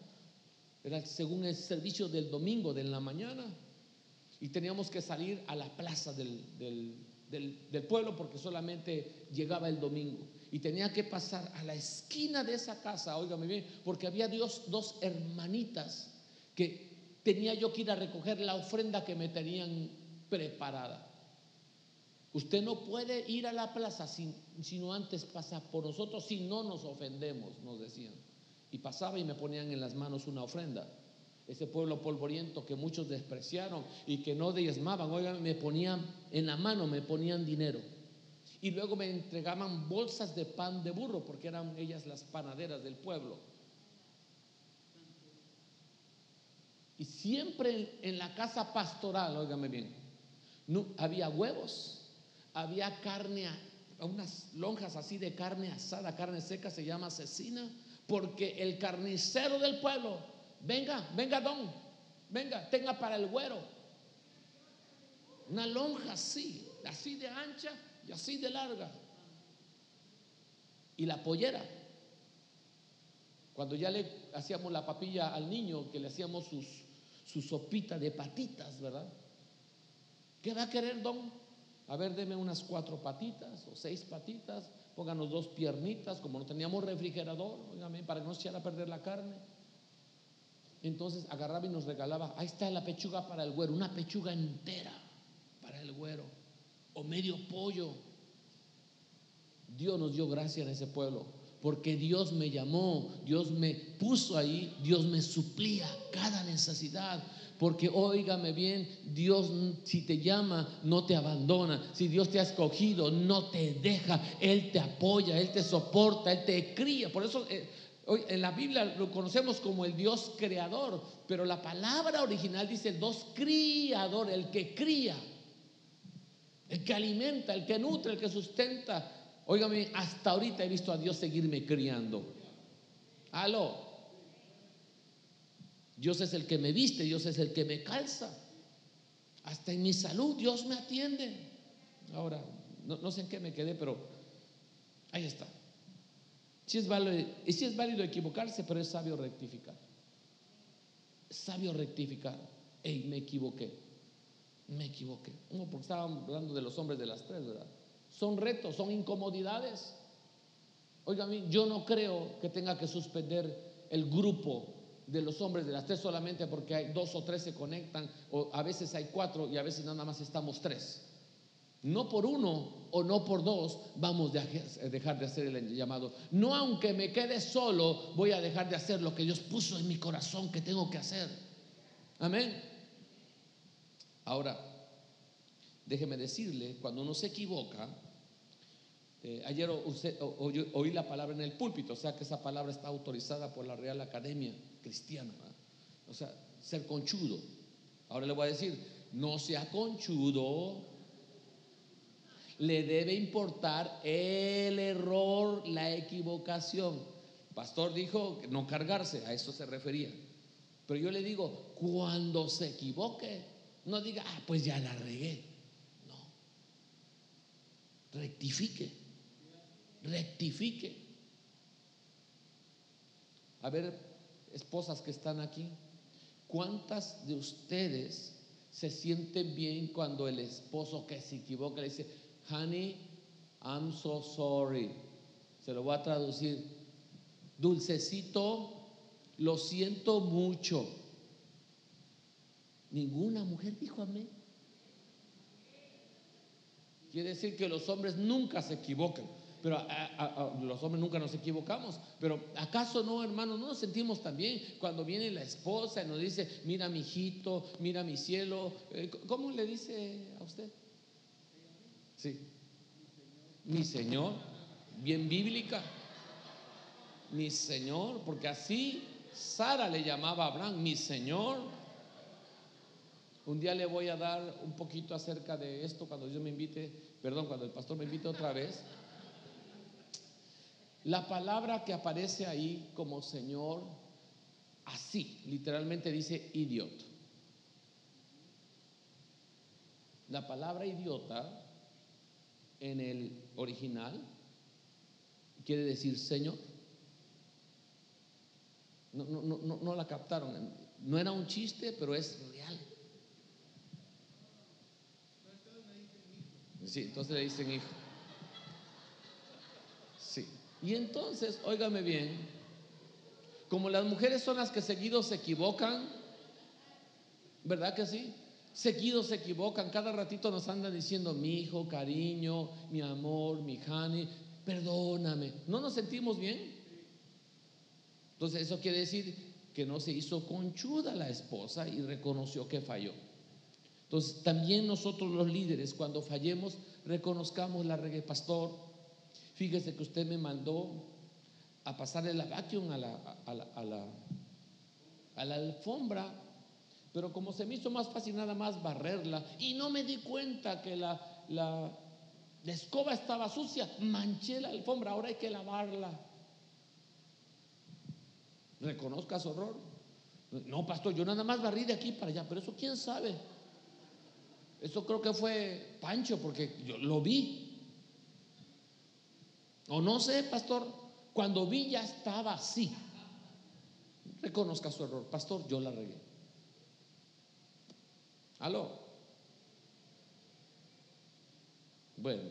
Speaker 2: Era según el servicio del domingo, de la mañana. Y teníamos que salir a la plaza del, del, pueblo porque solamente llegaba el domingo. Y tenía que pasar a la esquina de esa casa, óigame bien, porque había Dios, dos hermanitas que tenía yo que ir a recoger la ofrenda que me tenían preparada. Usted no puede ir a la plaza sin, sino antes pasa por nosotros, si no nos ofendemos, nos decían. Y pasaba y me ponían en las manos una ofrenda. Ese pueblo polvoriento que muchos despreciaron y que no diezmaban, oigan, me ponían en la mano, me ponían dinero. Y luego me entregaban bolsas de pan de burro, porque eran ellas las panaderas del pueblo. Y siempre en, la casa pastoral, óigame bien, no, había huevos había carne, unas lonjas así de carne asada, carne seca, se llama asesina, porque el carnicero del pueblo, venga, venga don, venga, tenga para el güero. Una lonja así, así de ancha y así de larga. Y la pollera. Cuando ya le hacíamos la papilla al niño, que le hacíamos sus, su sopita de patitas, ¿verdad? ¿Qué va a querer, don? A ver, deme unas cuatro patitas o seis patitas, pónganos dos piernitas, como no teníamos refrigerador, para que no se echara a perder la carne. Entonces agarraba y nos regalaba, ahí está la pechuga para el güero, una pechuga entera para el güero, o medio pollo. Dios nos dio gracia en ese pueblo, porque Dios me llamó, Dios me puso ahí, Dios me suplía cada necesidad. Porque óigame bien, Dios si te llama, no te abandona. Si Dios te ha escogido, no te deja. Él te apoya, Él te soporta, Él te cría. Por eso eh, hoy en la Biblia lo conocemos como el Dios creador. Pero la palabra original dice Dios criador, el que cría. El que alimenta, el que nutre, el que sustenta. Óigame, hasta ahorita he visto a Dios seguirme criando. Aló. Dios es el que me viste, Dios es el que me calza. Hasta en mi salud Dios me atiende. Ahora, no, sé en qué me quedé, pero ahí está. Si es válido, es equivocarse, pero es sabio rectificar. Sabio rectificar. Ey, me equivoqué. Me equivoqué. Uno, porque estábamos hablando de los hombres de las tres, ¿verdad? Son retos, son incomodidades. Oiga, yo no creo que tenga que suspender el grupo de los hombres de las tres solamente porque hay dos o tres se conectan, o a veces hay cuatro y a veces nada más estamos tres. No por uno o no por dos vamos a dejar de hacer el llamado. No aunque me quede solo, voy a dejar de hacer lo que Dios puso en mi corazón que tengo que hacer. Amén. Ahora, déjeme decirle, cuando uno se equivoca, eh, ayer oí la palabra en el púlpito, o sea que esa palabra está autorizada por la Real Academia Cristiana. O sea, ser conchudo. Ahora le voy a decir, no sea conchudo. Le debe importar el error, la equivocación. pastor dijo no cargarse, a eso se refería. Pero yo le digo, cuando se equivoque, no diga, ah, pues ya la regué. No. Rectifique rectifique. A ver, esposas que están aquí, ¿cuántas de ustedes se sienten bien cuando el esposo que se equivoca le dice, honey, I'm so sorry? Se lo voy a traducir. Dulcecito, lo siento mucho. Ninguna mujer dijo amén. Quiere decir que los hombres nunca se equivocan pero los hombres nunca nos equivocamos. Pero ¿acaso no, hermano? ¿No nos sentimos también cuando viene la esposa y nos dice, mira mi hijito, mira mi cielo? Eh, ¿Cómo le dice a usted? Sí. Mi Señor, bien bíblica. Mi Señor, porque así Sara le llamaba a Abraham, mi Señor. Un día le voy a dar un poquito acerca de esto cuando Dios me invite, perdón, cuando el pastor me invite otra vez. La palabra que aparece ahí como Señor, así, literalmente dice idiota. La palabra idiota en el original quiere decir Señor. No, no, no, no, la captaron. No era un chiste, pero es real. Sí, entonces le dicen hijo. Y entonces, óigame bien, como las mujeres son las que seguidos se equivocan, ¿verdad que sí? Seguidos se equivocan, cada ratito nos andan diciendo mi hijo, cariño, mi amor, mi honey, perdóname. ¿No nos sentimos bien? Entonces eso quiere decir que no se hizo conchuda la esposa y reconoció que falló. Entonces también nosotros los líderes cuando fallemos reconozcamos la reggae pastor, Fíjese que usted me mandó a pasarle la vacuum a la, a a la, a la alfombra, pero como se me hizo más fácil nada más barrerla y no me di cuenta que la, la, la escoba estaba sucia, manché la alfombra, ahora hay que lavarla. Reconozca su horror. No, pastor, yo nada más barrí de aquí para allá, pero eso quién sabe. Eso creo que fue Pancho, porque yo lo vi. O no sé, pastor, cuando vi ya estaba así. Reconozca su error. Pastor, yo la regué. ¿Aló? Bueno,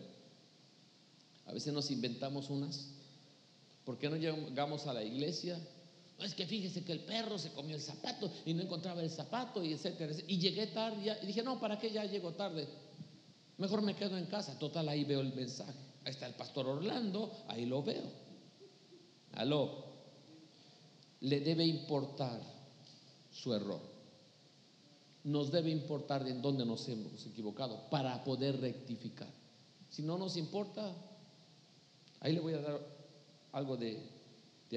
Speaker 2: a veces nos inventamos unas. ¿Por qué no llegamos a la iglesia? No, es que fíjese que el perro se comió el zapato y no encontraba el zapato y etcétera. Y llegué tarde y dije, no, ¿para qué ya llego tarde? Mejor me quedo en casa. Total, ahí veo el mensaje. Ahí está el pastor Orlando, ahí lo veo. Aló. Le debe importar su error. Nos debe importar en dónde nos hemos equivocado para poder rectificar. Si no nos importa, ahí le voy a dar algo de,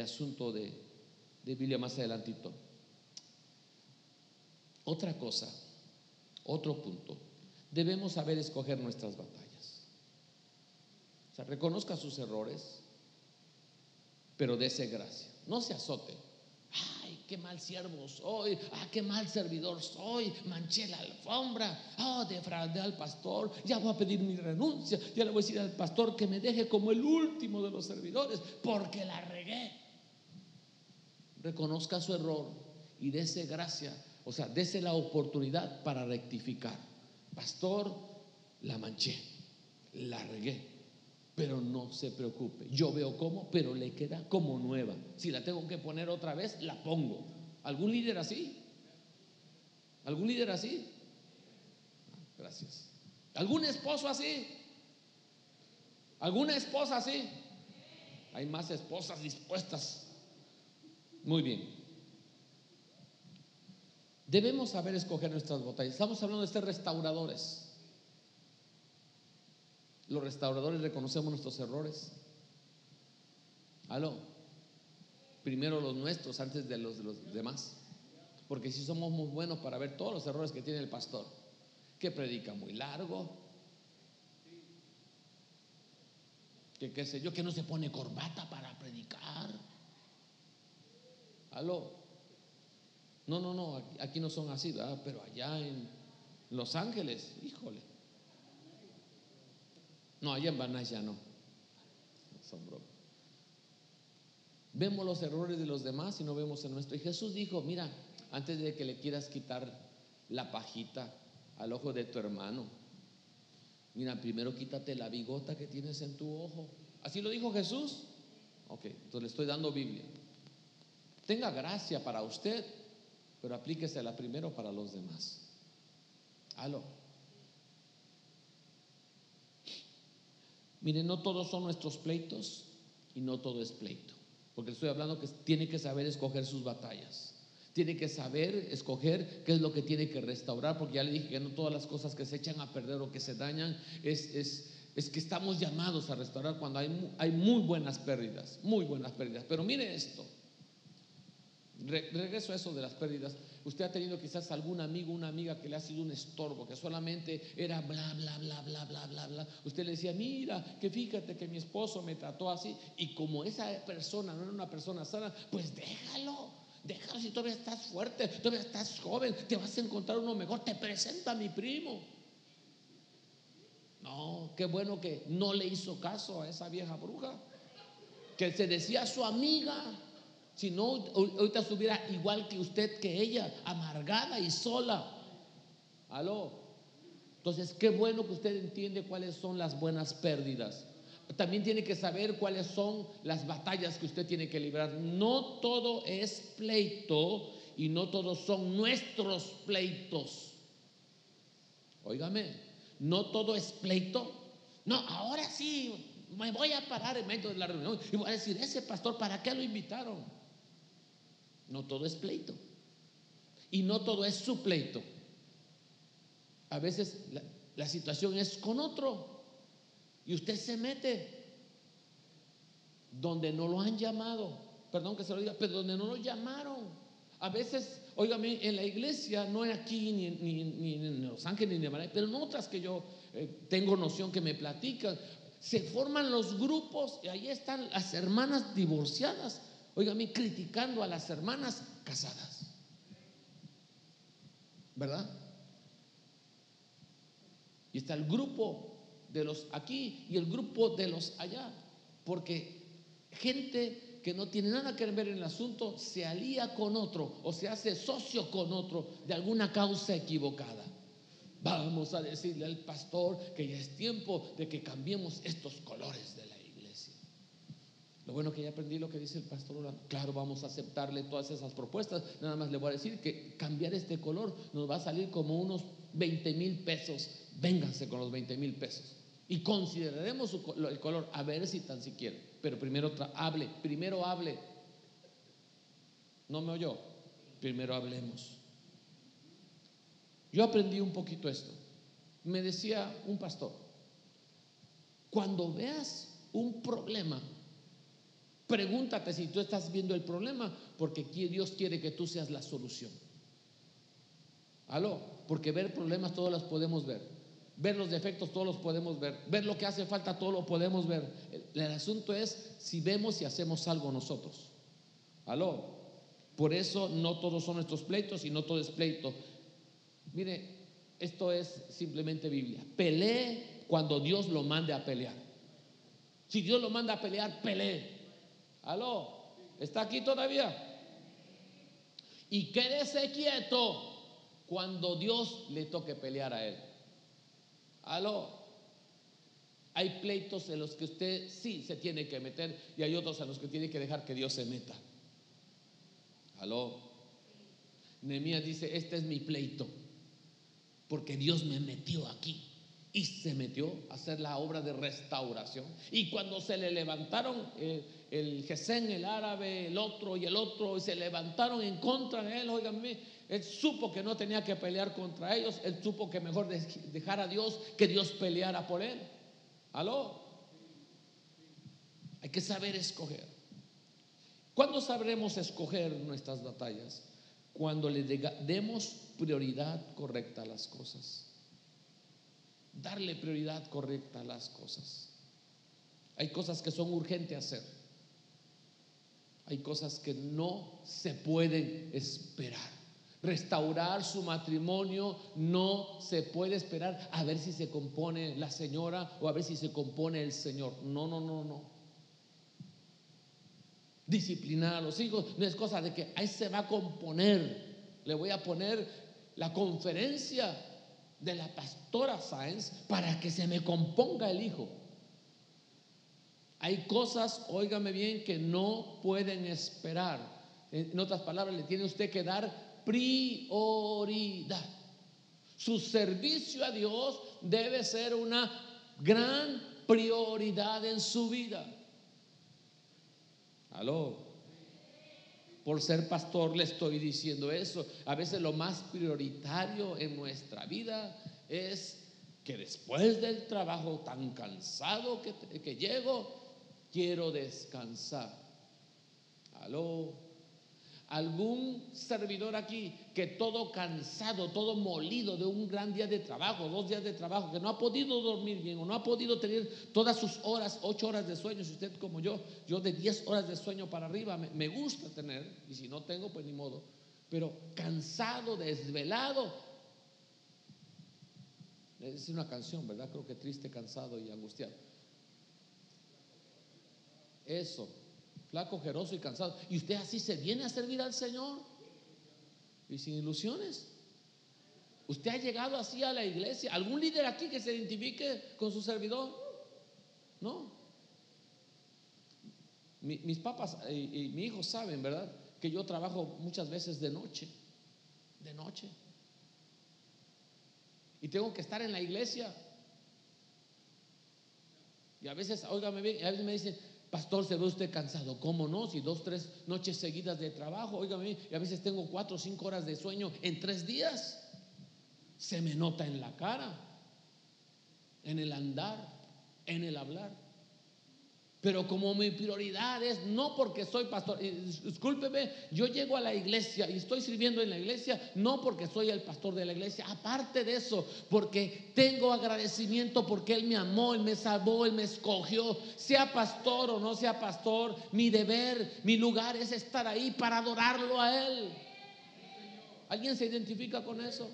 Speaker 2: asunto de, de Biblia más adelantito. Otra cosa, otro punto, debemos saber escoger nuestras batallas. Reconozca sus errores, pero dése gracia. No se azote qué mal siervo soy, ah, qué mal servidor soy, manché la alfombra, oh, defraudé al pastor, ya voy a pedir mi renuncia, ya le voy a decir al pastor que me deje como el último de los servidores, porque la regué. Reconozca su error y dése gracia, o sea, dése la oportunidad para rectificar. Pastor, la manché, la regué. Pero no se preocupe. Yo veo cómo, pero le queda como nueva. Si la tengo que poner otra vez, la pongo. ¿Algún líder así? ¿Algún líder así? Gracias. ¿Algún esposo así? ¿Alguna esposa así? Hay más esposas dispuestas. Muy bien. Debemos saber escoger nuestras botellas. Estamos hablando de ser restauradores. Los restauradores reconocemos nuestros errores. Aló. Primero los nuestros antes de los de los demás. Porque si somos muy buenos para ver todos los errores que tiene el pastor, que predica muy largo, que qué sé yo, que no se pone corbata para predicar. Aló. No, no, no, aquí, no son así, pero allá en Los Ángeles, híjole. No, allá en Banás ya no. Vemos los errores de los demás y no vemos el nuestro. Y Jesús dijo, mira, antes de que le quieras quitar la pajita al ojo de tu hermano, mira, primero quítate la bigota que tienes en tu ojo. ¿Así lo dijo Jesús? Ok, entonces le estoy dando Biblia. Tenga gracia para usted, pero aplíquesela primero para los demás. Aló. Miren, no todos son nuestros pleitos y no todo es pleito. Porque estoy hablando que tiene que saber escoger sus batallas. Tiene que saber escoger qué es lo que tiene que restaurar, porque ya le dije que no todas las cosas que se echan a perder o que se dañan es, es, que estamos llamados a restaurar cuando hay, hay muy buenas pérdidas, muy buenas pérdidas. Pero mire esto, regreso a eso de las pérdidas. Usted ha tenido quizás algún amigo, una amiga que le ha sido un estorbo, que solamente era bla, bla, bla, bla, bla, bla, bla. Usted le decía, mira, que fíjate que mi esposo me trató así. Y como esa persona no era una persona sana, pues déjalo. Déjalo si todavía estás fuerte, todavía estás joven, te vas a encontrar uno mejor. Te presenta a mi primo. No, qué bueno que no le hizo caso a esa vieja bruja, que se decía su amiga. Si no, ahorita estuviera igual que usted, que ella, amargada y sola. Aló. Entonces, qué bueno que usted entiende cuáles son las buenas pérdidas. También tiene que saber cuáles son las batallas que usted tiene que librar. No todo es pleito y no todos son nuestros pleitos. Óigame, no todo es pleito. No, ahora sí, me voy a parar en medio de la reunión y voy a decir, ese pastor, ¿para qué lo invitaron? No todo es pleito. Y no todo es su pleito. A veces la, situación es con otro. Y usted se mete donde no lo han llamado. Perdón que se lo diga, pero donde no lo llamaron. A veces, óigame, en la iglesia, no aquí ni, ni, en Los Ángeles ni en María, pero en otras que yo eh, tengo noción que me platican, se forman los grupos y ahí están las hermanas divorciadas Óigame, criticando a las hermanas casadas. ¿Verdad? Y está el grupo de los aquí y el grupo de los allá. Porque gente que no tiene nada que ver en el asunto se alía con otro o se hace socio con otro de alguna causa equivocada. Vamos a decirle al pastor que ya es tiempo de que cambiemos estos colores de la. Bueno que ya aprendí lo que dice el pastor Claro, vamos a aceptarle todas esas propuestas. Nada más le voy a decir que cambiar este color nos va a salir como unos 20 mil pesos. Vénganse con los 20 mil pesos. Y consideraremos el color a ver si tan siquiera. Pero primero hable, primero hable. ¿No me oyó? Primero hablemos. Yo aprendí un poquito esto. Me decía un pastor, cuando veas un problema, pregúntate si tú estás viendo el problema, porque Dios quiere que tú seas la solución. Aló, porque ver problemas todos los podemos ver. Ver los defectos todos los podemos ver. Ver lo que hace falta todo lo podemos ver. El, el asunto es si vemos y hacemos algo nosotros. Aló. Por eso no todos son nuestros pleitos y no todo es pleito. Mire, esto es simplemente Biblia. Pelee cuando Dios lo mande a pelear. Si Dios lo manda a pelear, pelee. Aló, ¿está aquí todavía? Y quédese quieto cuando Dios le toque pelear a él. Aló. Hay pleitos en los que usted sí se tiene que meter y hay otros en los que tiene que dejar que Dios se meta. Aló. Nehemías dice, este es mi pleito porque Dios me metió aquí. Y se metió a hacer la obra de restauración. Y cuando se le levantaron eh, el Gesén, el árabe, el otro y el otro, y se levantaron en contra de él, oiganme, él supo que no tenía que pelear contra ellos, él supo que mejor dejar a Dios que Dios peleara por él. ¿Aló? Hay que saber escoger. ¿Cuándo sabremos escoger nuestras batallas? Cuando le demos prioridad correcta a las cosas. Darle prioridad correcta a las cosas. Hay cosas que son urgentes hacer. Hay cosas que no se pueden esperar. Restaurar su matrimonio no se puede esperar a ver si se compone la señora o a ver si se compone el señor. No, no, no, no. Disciplinar a los hijos no es cosa de que ahí se va a componer. Le voy a poner la conferencia de la pastora Sáenz para que se me componga el hijo. Hay cosas, óigame bien, que no pueden esperar. En otras palabras, le tiene usted que dar prioridad. Su servicio a Dios debe ser una gran prioridad en su vida. Aló por ser pastor le estoy diciendo eso. A veces lo más prioritario en nuestra vida es que después del trabajo tan cansado que, que llego, quiero descansar. Aló algún servidor aquí que todo cansado, todo molido de un gran día de trabajo, dos días de trabajo, que no ha podido dormir bien o no ha podido tener todas sus horas, ocho horas de sueño, si usted como yo, yo de diez horas de sueño para arriba, me, gusta tener, y si no tengo, pues ni modo, pero cansado, desvelado. Es una canción, ¿verdad? Creo que triste, cansado y angustiado. Eso flaco, ojeroso y cansado. Y usted así se viene a servir al Señor y sin ilusiones. ¿Usted ha llegado así a la iglesia? ¿Algún líder aquí que se identifique con su servidor? No. mis papás y, y mi hijo saben, ¿verdad? Que yo trabajo muchas veces de noche. De noche. Y tengo que estar en la iglesia. Y a veces, óigame bien, a veces me dicen, Pastor, ¿se ve usted cansado? ¿Cómo no? Si dos, tres noches seguidas de trabajo, óigame, y a veces tengo cuatro o cinco horas de sueño en tres días. Se me nota en la cara, en el andar, en el hablar. Pero como mi prioridad es no porque soy pastor, discúlpeme, yo llego a la iglesia y estoy sirviendo en la iglesia no porque soy el pastor de la iglesia, aparte de eso, porque tengo agradecimiento porque Él me amó, Él me salvó, Él me escogió, sea pastor o no sea pastor, mi deber, mi lugar es estar ahí para adorarlo a Él. ¿Alguien se identifica con eso?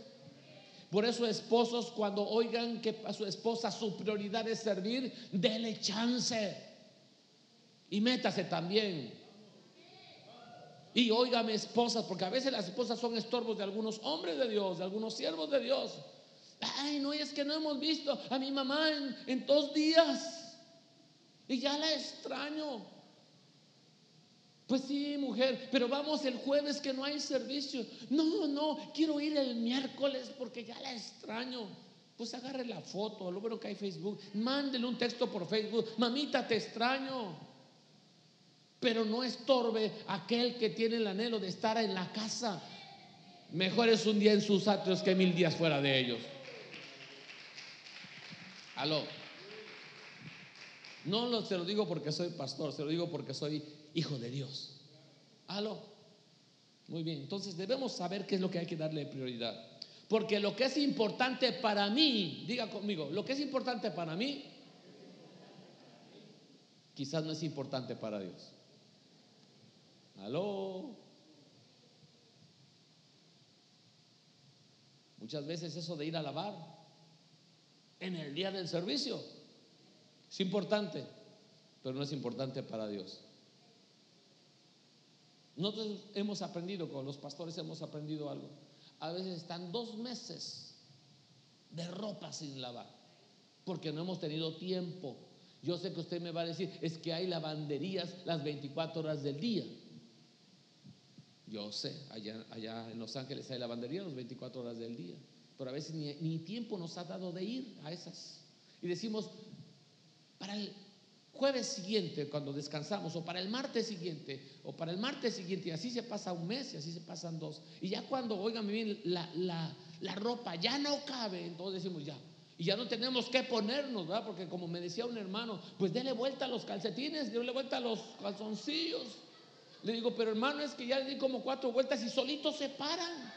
Speaker 2: Por eso, esposos, cuando oigan que a su esposa su prioridad es servir, dele chance. Y métase también. Y óigame, esposas, porque a veces las esposas son estorbos de algunos hombres de Dios, de algunos siervos de Dios. Ay, no, es que no hemos visto a mi mamá en, en dos días. Y ya la extraño. Pues sí, mujer, pero vamos el jueves que no hay servicio. No, no, quiero ir el miércoles porque ya la extraño. Pues agarre la foto, lo bueno que hay Facebook, mándele un texto por Facebook, mamita, te extraño. Pero no estorbe aquel que tiene el anhelo de estar en la casa. Mejor es un día en sus atrios que mil días fuera de ellos. Aló. No lo, se lo digo porque soy pastor, se lo digo porque soy hijo de Dios. Aló. Muy bien, entonces debemos saber qué es lo que hay que darle prioridad. Porque lo que es importante para mí, diga conmigo, lo que es importante para mí, quizás no es importante para Dios. Aló. Muchas veces eso de ir a lavar en el día del servicio es importante, pero no es importante para Dios. Nosotros hemos aprendido, con los pastores hemos aprendido algo. A veces están dos meses de ropa sin lavar, porque no hemos tenido tiempo. Yo sé que usted me va a decir, es que hay lavanderías las 24 horas del día. Yo sé, allá, allá en Los Ángeles hay lavanderías las 24 horas del día, pero a veces ni, tiempo nos ha dado de ir a esas. Y decimos, para el jueves siguiente, cuando descansamos, o para el martes siguiente, o para el martes siguiente, y así se pasa un mes, y así se pasan dos. Y ya cuando, oigan bien, la, la, ropa ya no cabe, entonces decimos ya. Y ya no tenemos que ponernos, ¿verdad? Porque como me decía un hermano, pues dele vuelta a los calcetines, dele vuelta a los calzoncillos. Le digo, pero hermano, es que ya le di como cuatro vueltas y solitos se paran.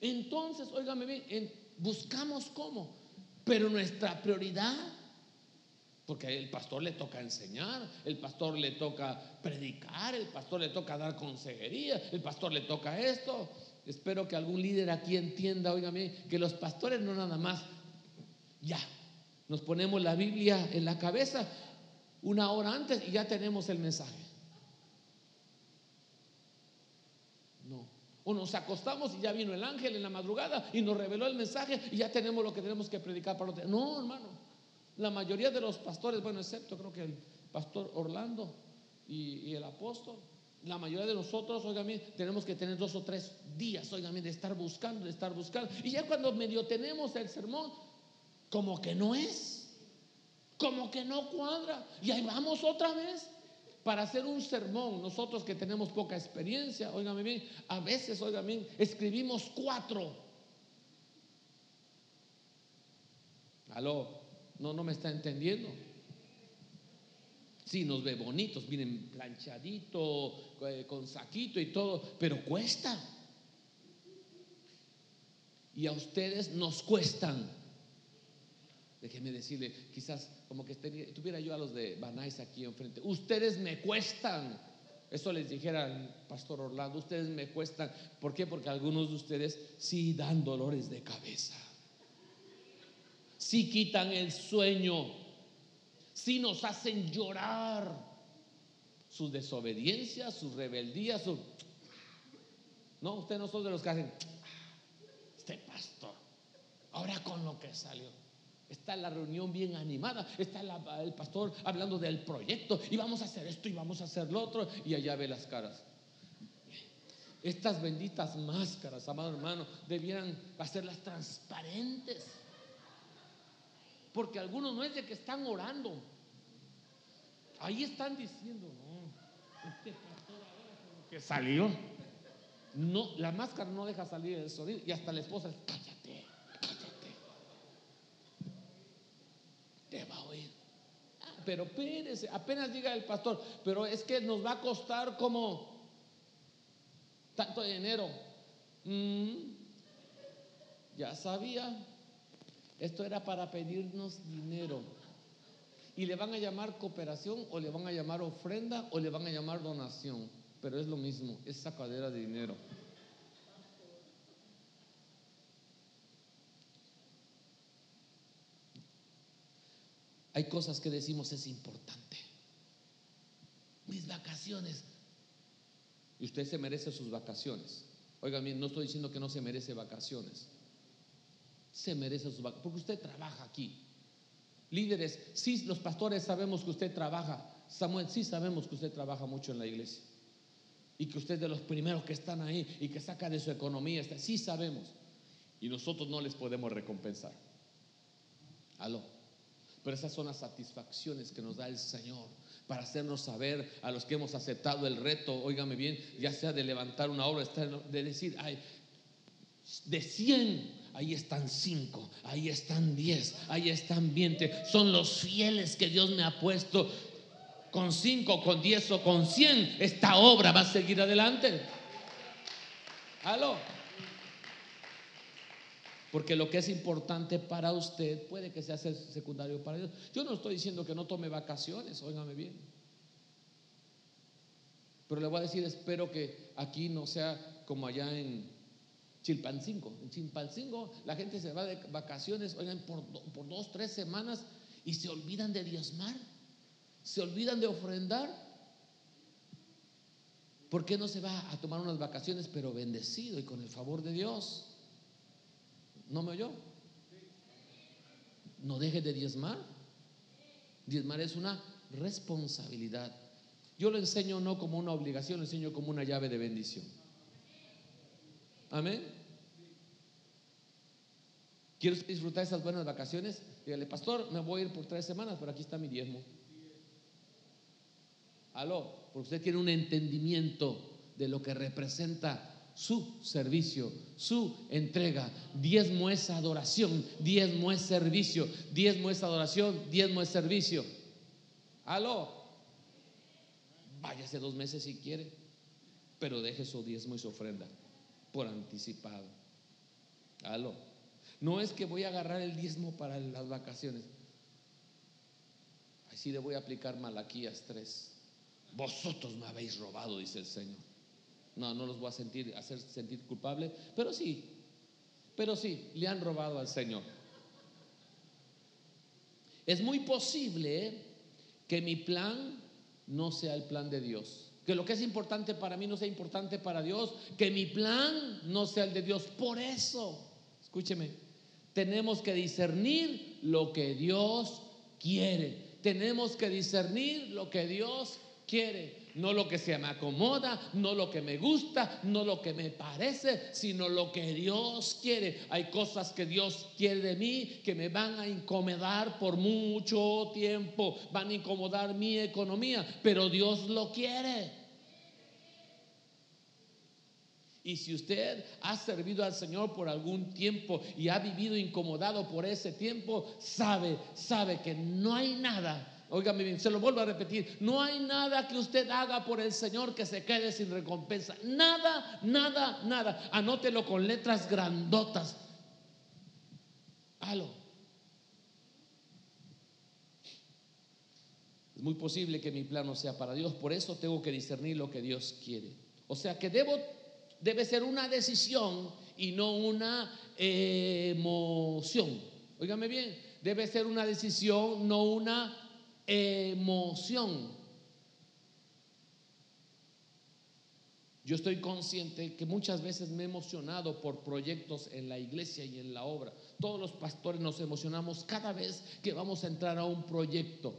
Speaker 2: Entonces, óigame bien, buscamos cómo. Pero nuestra prioridad porque el pastor le toca enseñar, el pastor le toca predicar, el pastor le toca dar consejería, el pastor le toca esto. Espero que algún líder aquí entienda, oígame, que los pastores no nada más, ya, nos ponemos la Biblia en la cabeza una hora antes y ya tenemos el mensaje. No. O nos acostamos y ya vino el ángel en la madrugada y nos reveló el mensaje y ya tenemos lo que tenemos que predicar para otro. No, hermano. La mayoría de los pastores, bueno, excepto creo que el pastor Orlando y, el apóstol, la mayoría de nosotros, oigan tenemos que tener dos o tres días, oigan de estar buscando, de estar buscando. Y ya cuando medio tenemos el sermón, como que no es, como que no cuadra. Y ahí vamos otra vez para hacer un sermón. Nosotros que tenemos poca experiencia, oigan bien, a veces, oigan bien, escribimos cuatro. Aló. No, no me está entendiendo. Sí, nos ve bonitos, vienen planchadito, eh, con saquito y todo, pero cuesta. Y a ustedes nos cuestan. Déjeme decirle, quizás como que tuviera yo a los de Banais aquí enfrente. Ustedes me cuestan. Eso les dijera al pastor Orlando, ustedes me cuestan. ¿Por qué? Porque algunos de ustedes sí dan dolores de cabeza si quitan el sueño, si nos hacen llorar su desobediencia, su rebeldía, su... No, usted no son de los que hacen, este pastor, ahora con lo que salió. Está la reunión bien animada, está el pastor hablando del proyecto y vamos a hacer esto y vamos a hacer lo otro y allá ve las caras. Estas benditas máscaras, amado hermano, debieran hacerlas transparentes. Porque algunos no es de que están orando. Ahí están diciendo, no, este pastor ahora que salió. No, la máscara no deja salir el sonido. Y hasta la esposa, cállate, cállate. Te va a oír. Ah, pero espérese, apenas diga el pastor, pero es que nos va a costar como tanto dinero. Mm, ya sabía. Esto era para pedirnos dinero. Y le van a llamar cooperación o le van a llamar ofrenda o le van a llamar donación. Pero es lo mismo, es sacadera de dinero. Hay cosas que decimos es importante. Mis vacaciones. Y usted se merece sus vacaciones. Oiga, no estoy diciendo que no se merece vacaciones. Se merece sus vacaciones. Porque usted trabaja aquí. Líderes, sí, los pastores sabemos que usted trabaja. Samuel, sí sabemos que usted trabaja mucho en la iglesia. Y que usted es de los primeros que están ahí y que saca de su economía. Sí sabemos. Y nosotros no les podemos recompensar. Aló. Pero esas son las satisfacciones que nos da el Señor para hacernos saber a los que hemos aceptado el reto, óigame bien, ya sea de levantar una obra, de decir, de 100, ahí están 5, ahí están 10, ahí están 20, son los fieles que Dios me ha puesto. Con 5, con 10 o con 100, esta obra va a seguir adelante. Aló. Porque lo que es importante para usted puede que sea secundario para Dios. Yo no estoy diciendo que no tome vacaciones, óigame bien. Pero le voy a decir, espero que aquí no sea como allá en Chilpancingo. En Chilpancingo la gente se va de vacaciones, oigan, por, por dos, tres semanas y se olvidan de diezmar, se olvidan de ofrendar. ¿Por qué no se va a tomar unas vacaciones pero bendecido y con el favor de Dios? ¿No me oyó? No deje de diezmar. Diezmar es una responsabilidad. Yo lo enseño no como una obligación, lo enseño como una llave de bendición. Amén. ¿Quiero disfrutar esas buenas vacaciones? Dígale, pastor, me voy a ir por tres semanas, pero aquí está mi diezmo. Aló, porque usted tiene un entendimiento de lo que representa su servicio, su entrega. Diezmo es adoración, diezmo es servicio, diezmo es adoración, diezmo es servicio. Aló, váyase dos meses si quiere, pero deje su diezmo y su ofrenda por anticipado. Aló, no es que voy a agarrar el diezmo para las vacaciones. Así le voy a aplicar Malaquías 3. Vosotros me habéis robado, dice el Señor. No, no los voy a sentir, hacer sentir culpable, pero sí, pero sí, le han robado al Señor. Es muy posible que mi plan no sea el plan de Dios. Que lo que es importante para mí no sea importante para Dios. Que mi plan no sea el de Dios. Por eso, escúcheme, tenemos que discernir lo que Dios quiere. Tenemos que discernir lo que Dios quiere no lo que se me acomoda, no lo que me gusta, no lo que me parece, sino lo que Dios quiere. Hay cosas que Dios quiere de mí que me van a incomodar por mucho tiempo, van a incomodar mi economía, pero Dios lo quiere. Y si usted ha servido al Señor por algún tiempo y ha vivido incomodado por ese tiempo, sabe, sabe que no hay nada Óigame bien, se lo vuelvo a repetir. No hay nada que usted haga por el Señor que se quede sin recompensa. Nada, nada, nada. Anótelo con letras grandotas. Halo. Es muy posible que mi plan no sea para Dios, por eso tengo que discernir lo que Dios quiere. O sea que debo, debe ser una decisión y no una emoción. Óigame bien, debe ser una decisión, no una emoción. Yo estoy consciente que muchas veces me he emocionado por proyectos en la iglesia y en la obra. Todos los pastores nos emocionamos cada vez que vamos a entrar a un proyecto.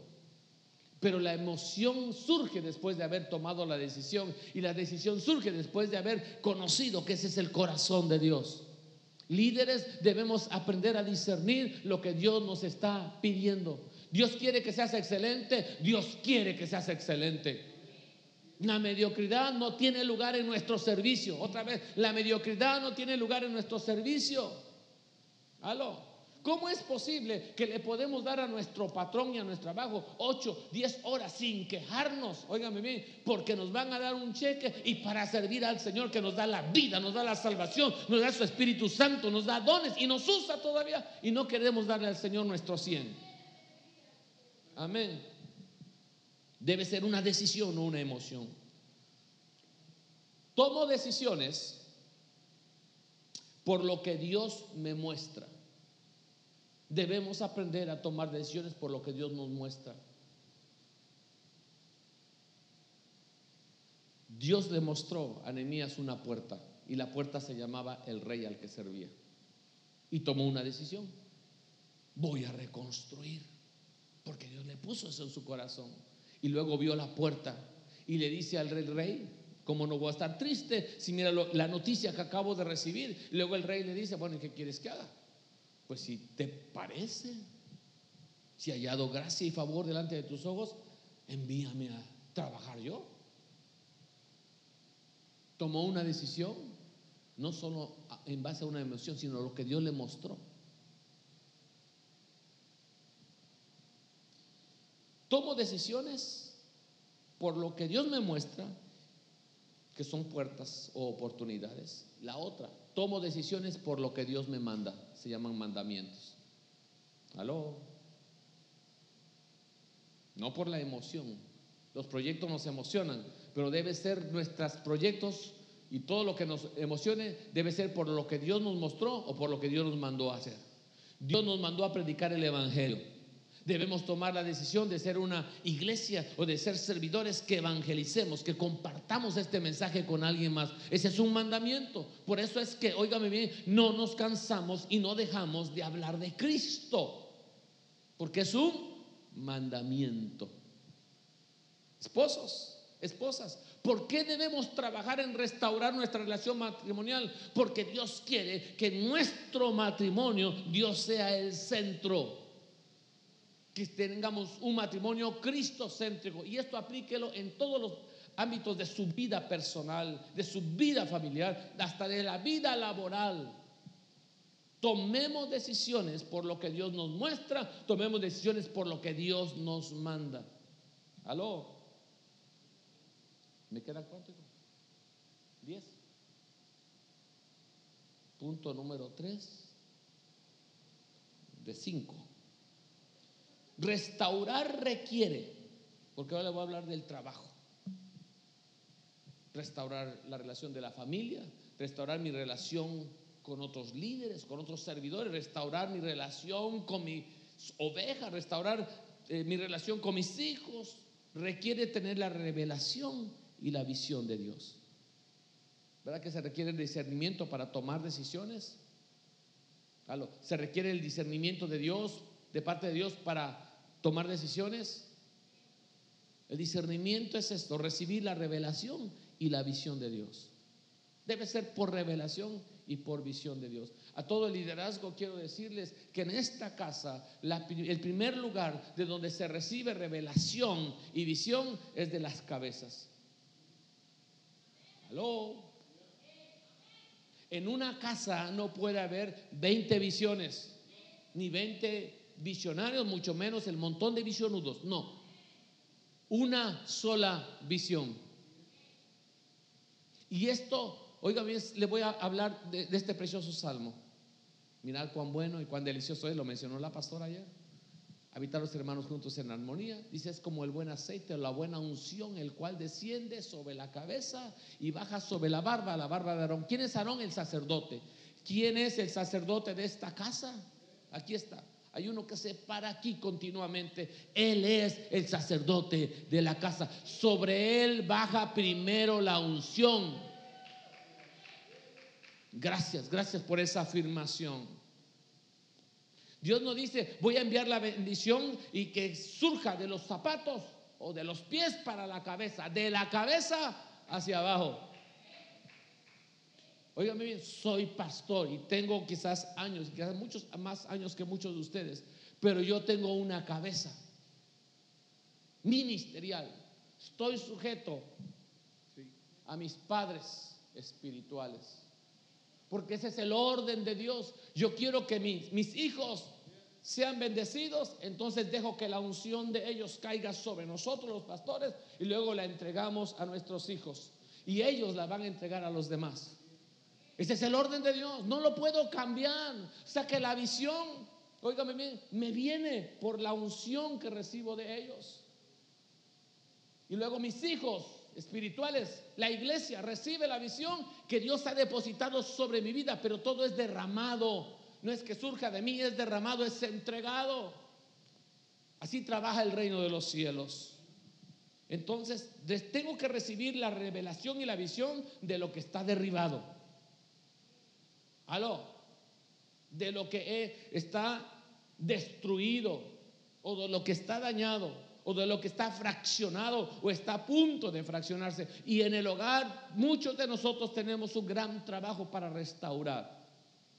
Speaker 2: Pero la emoción surge después de haber tomado la decisión y la decisión surge después de haber conocido que ese es el corazón de Dios. Líderes debemos aprender a discernir lo que Dios nos está pidiendo. Dios quiere que seas excelente, Dios quiere que seas excelente. La mediocridad no tiene lugar en nuestro servicio. Otra vez, la mediocridad no tiene lugar en nuestro servicio. Aló. ¿Cómo es posible que le podemos dar a nuestro patrón y a nuestro trabajo 8, 10 horas sin quejarnos? Óigame bien, porque nos van a dar un cheque y para servir al Señor que nos da la vida, nos da la salvación, nos da su Espíritu Santo, nos da dones y nos usa todavía y no queremos darle al Señor nuestro 100. Amén. Debe ser una decisión, no una emoción. Tomo decisiones por lo que Dios me muestra. Debemos aprender a tomar decisiones por lo que Dios nos muestra. Dios le mostró a Nehemías una puerta y la puerta se llamaba el rey al que servía. Y tomó una decisión. Voy a reconstruir, porque Dios le puso eso en su corazón. Y luego vio la puerta y le dice al rey, rey, ¿cómo no voy a estar triste si mira la noticia que acabo de recibir? luego el rey le dice, bueno, ¿y qué quieres que haga? Pues si te parece, si ha hallado gracia y favor delante de tus ojos, envíame a trabajar yo. Tomó una decisión, no solo en base a una emoción, sino lo que Dios le mostró. Tomo decisiones por lo que Dios me muestra, que son puertas o oportunidades. La otra, tomo decisiones por lo que Dios me manda, se llaman mandamientos. ¿Aló? No por la emoción. Los proyectos nos emocionan, pero debe ser nuestros proyectos y todo lo que nos emocione debe ser por lo que Dios nos mostró o por lo que Dios nos mandó a hacer. Dios nos mandó a predicar el Evangelio. Debemos tomar la decisión de ser una iglesia o de ser servidores que evangelicemos, que compartamos este mensaje con alguien más. Ese es un mandamiento. Por eso es que, óigame bien, no nos cansamos y no dejamos de hablar de Cristo. Porque es un mandamiento. Esposos, esposas, ¿por qué debemos trabajar en restaurar nuestra relación matrimonial? Porque Dios quiere que nuestro matrimonio, Dios sea el centro que tengamos un matrimonio cristocéntrico. Y esto aplíquelo en todos los ámbitos de su vida personal, de su vida familiar, hasta de la vida laboral. Tomemos decisiones por lo que Dios nos muestra, tomemos decisiones por lo que Dios nos manda. ¿Aló? ¿Me queda cuánto? Diez. Punto número tres de cinco. Restaurar requiere, porque ahora le voy a hablar del trabajo. Restaurar la relación de la familia, restaurar mi relación con otros líderes, con otros servidores, restaurar mi relación con mis ovejas, restaurar eh, mi relación con mis hijos. Requiere tener la revelación y la visión de Dios. ¿Verdad que se requiere el discernimiento para tomar decisiones? Se requiere el discernimiento de Dios, de parte de Dios, para tomar decisiones. El discernimiento es esto, recibir la revelación y la visión de Dios. Debe ser por revelación y por visión de Dios. A todo el liderazgo quiero decirles que en esta casa el primer lugar de donde se recibe revelación y visión es de las cabezas. ¿Aló? En una casa no puede haber 20 visiones, ni 20 visionarios, mucho menos el montón de visionudos. No, una sola visión. Y esto, oiga bien, le voy a hablar de, este precioso salmo. Mirad cuán bueno y cuán delicioso es, lo mencionó la pastora ayer. Habitar los hermanos juntos en armonía. Dice, es como el buen aceite o la buena unción, el cual desciende sobre la cabeza y baja sobre la barba, la barba de Aarón. ¿Quién es Aarón? El sacerdote. ¿Quién es el sacerdote de esta casa? Aquí está. Hay uno que se para aquí continuamente. Él es el sacerdote de la casa. Sobre él baja primero la unción. Gracias, gracias por esa afirmación. Dios no dice, voy a enviar la bendición y que surja de los zapatos o de los pies para la cabeza, de la cabeza hacia abajo. Óigame bien, soy pastor y tengo quizás años, quizás muchos más años que muchos de ustedes, pero yo tengo una cabeza ministerial. Estoy sujeto a mis padres espirituales. Porque ese es el orden de Dios. Yo quiero que mis, mis hijos sean bendecidos, entonces dejo que la unción de ellos caiga sobre nosotros los pastores y luego la entregamos a nuestros hijos. Y ellos la van a entregar a los demás. Ese es el orden de Dios. No lo puedo cambiar. O sea que la visión, óigame bien, me viene por la unción que recibo de ellos. Y luego mis hijos espirituales, la iglesia recibe la visión que Dios ha depositado sobre mi vida, pero todo es derramado no es que surja de mí, es derramado, es entregado. Así trabaja el reino de los cielos. Entonces, tengo que recibir la revelación y la visión de lo que está derribado. Aló, de lo que está destruido o de lo que está dañado o de lo que está fraccionado o está a punto de fraccionarse. Y en el hogar muchos de nosotros tenemos un gran trabajo para restaurar.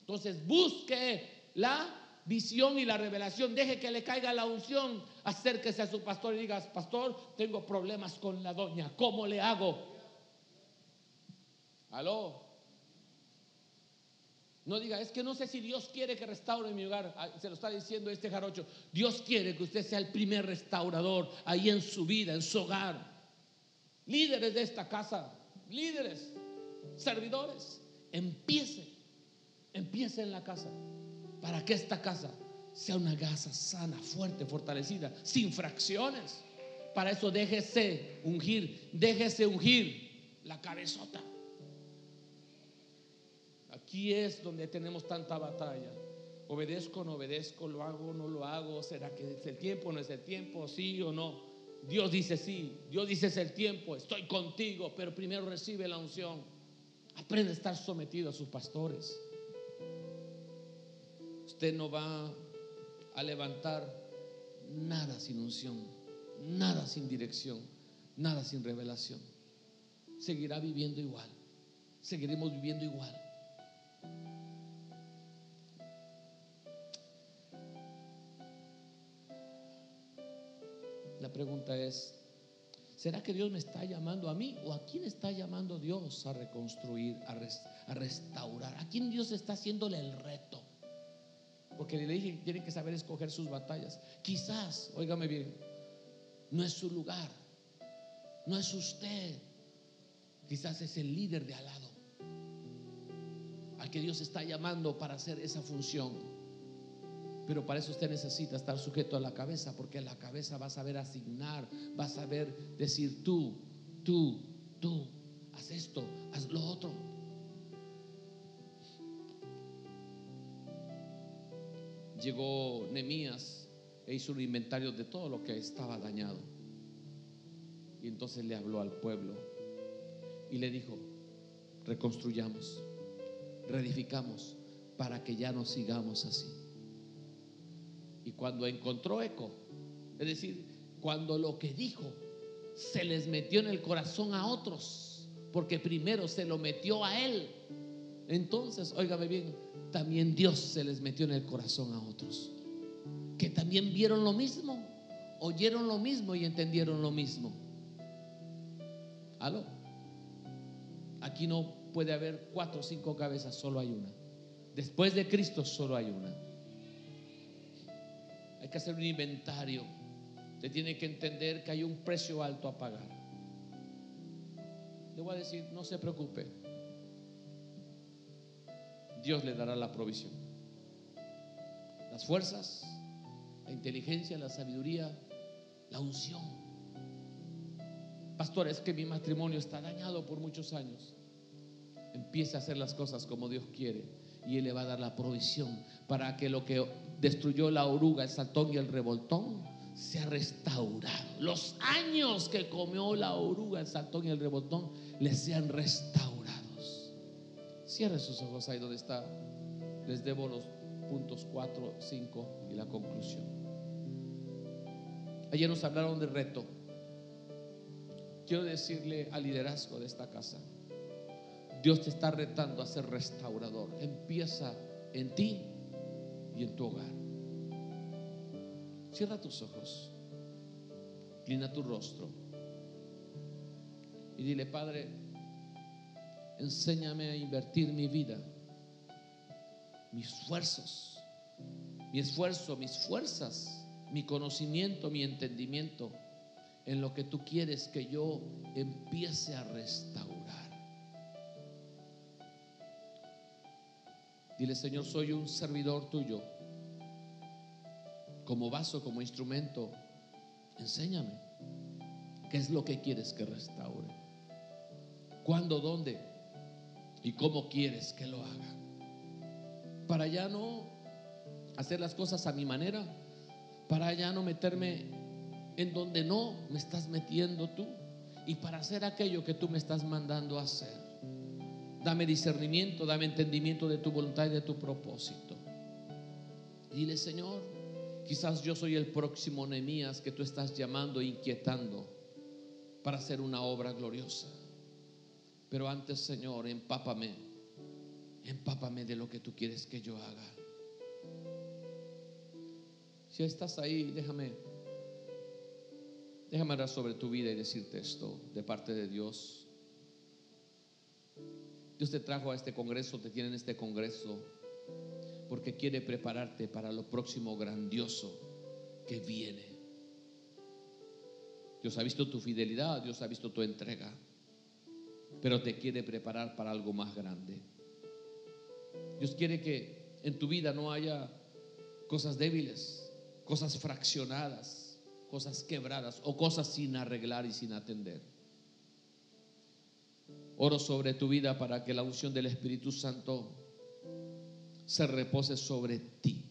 Speaker 2: Entonces busque la visión y la revelación. Deje que le caiga la unción. Acérquese a su pastor y diga, pastor, tengo problemas con la doña. ¿Cómo le hago? Aló. No diga, es que no sé si Dios quiere que restaure mi hogar. Ah, se lo está diciendo este jarocho. Dios quiere que usted sea el primer restaurador ahí en su vida, en su hogar. Líderes de esta casa, líderes, servidores, empiece, empiece en la casa para que esta casa sea una casa sana, fuerte, fortalecida, sin fracciones. Para eso déjese ungir, déjese ungir la cabezota. Aquí es donde tenemos tanta batalla. Obedezco, no obedezco, lo hago, no lo hago. ¿Será que es el tiempo, no es el tiempo? Sí o no. Dios dice sí, Dios dice es el tiempo, estoy contigo, pero primero recibe la unción. Aprende a estar sometido a sus pastores usted no va a levantar nada sin unción, nada sin dirección, nada sin revelación. Seguirá viviendo igual, seguiremos viviendo igual. La pregunta es, ¿será que Dios me está llamando a mí o a quién está llamando Dios a reconstruir, a, restaurar? ¿A quién Dios está haciéndole el reto? Porque le dije, tienen que saber escoger sus batallas. Quizás, óigame bien, no es su lugar, no es usted. Quizás es el líder de al lado, al que Dios está llamando para hacer esa función. Pero para eso usted necesita estar sujeto a la cabeza, porque la cabeza va a saber asignar, va a saber decir tú, tú, tú, haz esto, haz lo otro. llegó Nemías e hizo un inventario de todo lo que estaba dañado. Y entonces le habló al pueblo y le dijo, reconstruyamos, reedificamos para que ya no sigamos así. Y cuando encontró eco, es decir, cuando lo que dijo se les metió en el corazón a otros, porque primero se lo metió a él, entonces, óigame bien, también Dios se les metió en el corazón a otros. Que también vieron lo mismo, oyeron lo mismo y entendieron lo mismo. ¿Aló? Aquí no puede haber cuatro o cinco cabezas, solo hay una. Después de Cristo solo hay una. Hay que hacer un inventario. Usted tiene que entender que hay un precio alto a pagar. Le voy a decir, no se preocupe. Dios le dará la provisión. Las fuerzas, la inteligencia, la sabiduría, la unción. Pastor, es que mi matrimonio está dañado por muchos años. Empieza a hacer las cosas como Dios quiere y Él le va a dar la provisión para que lo que destruyó la oruga, el saltón y el revoltón sea restaurado. Los años que comió la oruga, el saltón y el revoltón le sean restaurados. Cierre sus ojos ahí donde está. Les debo los puntos 4, 5 y la conclusión. Ayer nos hablaron de reto. Quiero decirle al liderazgo de esta casa, Dios te está retando a ser restaurador. Empieza en ti y en tu hogar. Cierra tus ojos, inclina tu rostro y dile, Padre, enséñame a invertir mi vida, mis esfuerzos, mi esfuerzo, mis fuerzas, mi conocimiento, mi entendimiento en lo que tú quieres que yo empiece a restaurar. Dile, Señor, soy un servidor tuyo. Como vaso, como instrumento, enséñame qué es lo que quieres que restaure. ¿Cuándo? ¿Dónde? y cómo quieres que lo haga. Para ya no hacer las cosas a mi manera, para ya no meterme en donde no me estás metiendo tú y para hacer aquello que tú me estás mandando a hacer. Dame discernimiento, dame entendimiento de tu voluntad y de tu propósito. Dile, Señor, quizás yo soy el próximo Nehemías que tú estás llamando e inquietando para hacer una obra gloriosa. Pero antes, Señor, empápame, empápame de lo que tú quieres que yo haga. Si estás ahí, déjame, déjame hablar sobre tu vida y decirte esto de parte de Dios. Dios te trajo a este congreso, te tiene en este congreso, porque quiere prepararte para lo próximo grandioso que viene. Dios ha visto tu fidelidad, Dios ha visto tu entrega, pero te quiere preparar para algo más grande. Dios quiere que en tu vida no haya cosas débiles, cosas fraccionadas, cosas quebradas o cosas sin arreglar y sin atender. Oro sobre tu vida para que la unción del Espíritu Santo se repose sobre ti.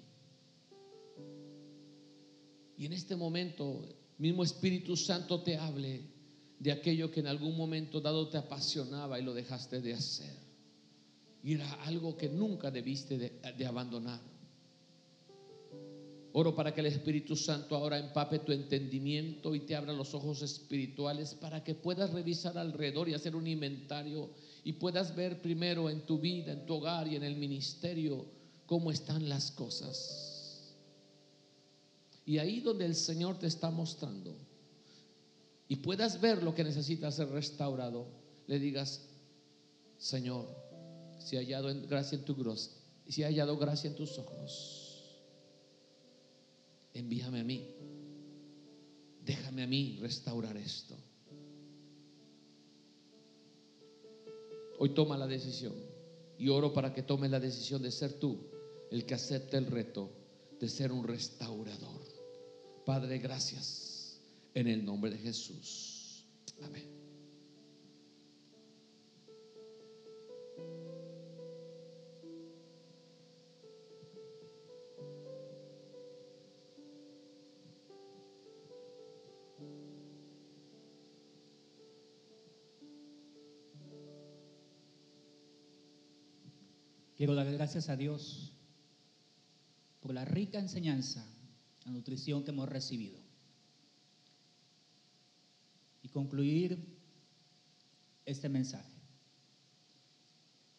Speaker 2: Y en este momento, mismo Espíritu Santo te hable de aquello que en algún momento dado te apasionaba y lo dejaste de hacer. Y era algo que nunca debiste de, de abandonar. Oro para que el Espíritu Santo ahora empape tu entendimiento y te abra los ojos espirituales para que puedas revisar alrededor y hacer un inventario y puedas ver primero en tu vida, en tu hogar y en el ministerio cómo están las cosas. Y ahí donde el Señor te está mostrando y puedas ver lo que necesita ser restaurado, le digas, Señor, si ha hallado gracia en tu si ha hallado gracia en tus ojos envíame a mí. Déjame a mí restaurar esto. Hoy toma la decisión y oro para que tomes la decisión de ser tú el que acepte el reto de ser un restaurador. Padre, gracias en el nombre de Jesús. Amén.
Speaker 3: Quiero dar gracias a Dios por la rica enseñanza, la nutrición que hemos recibido. Y concluir este mensaje.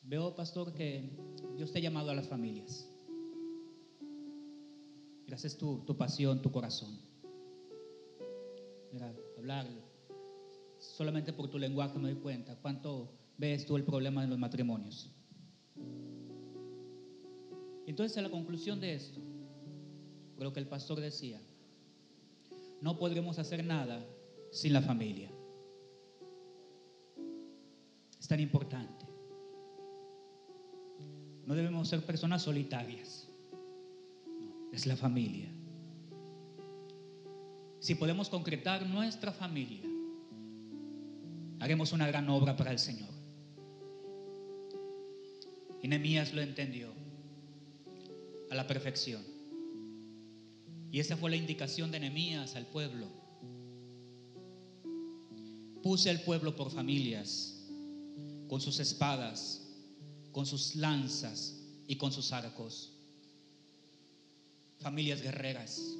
Speaker 3: Veo, pastor, que Dios te ha llamado a las familias. Gracias tu, tu pasión, tu corazón. Mira, hablar solamente por tu lenguaje me doy cuenta cuánto ves tú el problema de los matrimonios. Entonces, a la conclusión de esto, lo que el pastor decía, no podremos hacer nada sin la familia. Es tan importante. No debemos ser personas solitarias. es la familia. Si podemos concretar nuestra familia, haremos una gran obra para el Señor. Y Nehemías lo entendió a la perfección. Y esa fue la indicación de Nehemías al pueblo. Puse al pueblo por familias, con sus espadas, con sus lanzas y con sus arcos. Familias guerreras,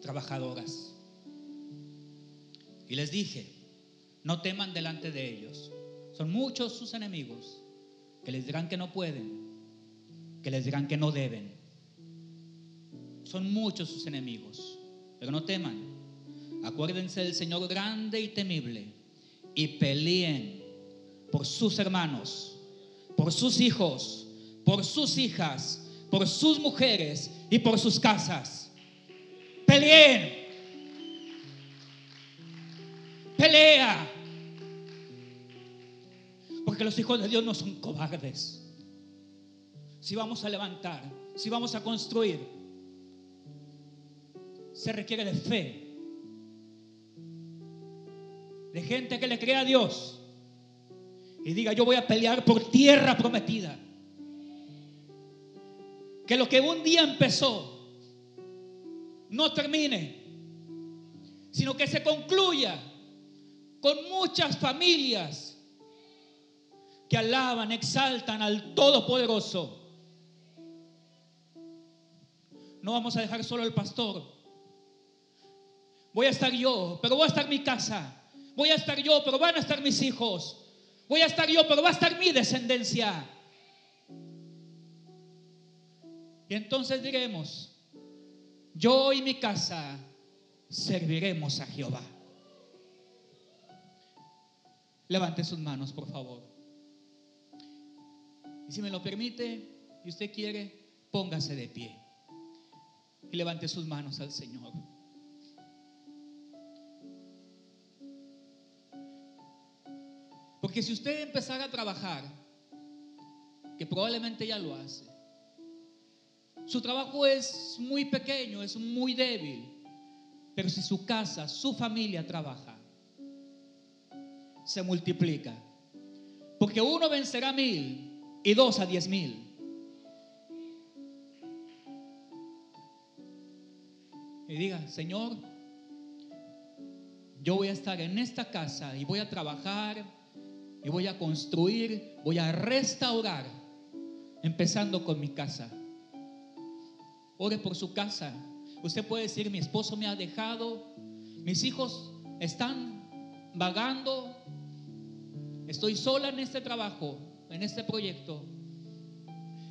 Speaker 3: trabajadoras. Y les dije, no teman delante de ellos. Son muchos sus enemigos que les dirán que no pueden, que les dirán que no deben. Son muchos sus enemigos, pero no teman. Acuérdense del Señor grande y temible y peleen por sus hermanos, por sus hijos, por sus hijas, por sus mujeres y por sus casas. Peleen. Pelea. Porque los hijos de Dios no son cobardes si vamos a levantar, si vamos a construir, se requiere de fe. De gente que le crea a Dios y diga, yo voy a pelear por tierra prometida. que lo que un día empezó no termine, sino que se concluya con muchas familias que alaban, exaltan al Todopoderoso. No vamos a dejar solo al pastor. Voy a estar yo, pero voy a estar mi casa. Voy a estar yo, pero van a estar mis hijos. Voy a estar yo, pero va a estar mi descendencia. Y entonces diremos, yo y mi casa serviremos a Jehová. Levante sus manos, por favor. Y si me lo permite y usted quiere, póngase de pie y levante sus manos al Señor. Porque si usted empezara a trabajar, que probablemente ya lo hace, su trabajo es muy pequeño, es muy débil, pero si su casa, su familia trabaja, se multiplica. Porque uno vencerá mil y dos a diez mil. Y diga, Señor, yo voy a estar en esta casa y voy a trabajar y voy a construir, voy a restaurar, empezando con mi casa. Ore por su casa. Usted puede decir, mi esposo me ha dejado, mis hijos están vagando, estoy sola en este trabajo, en este proyecto.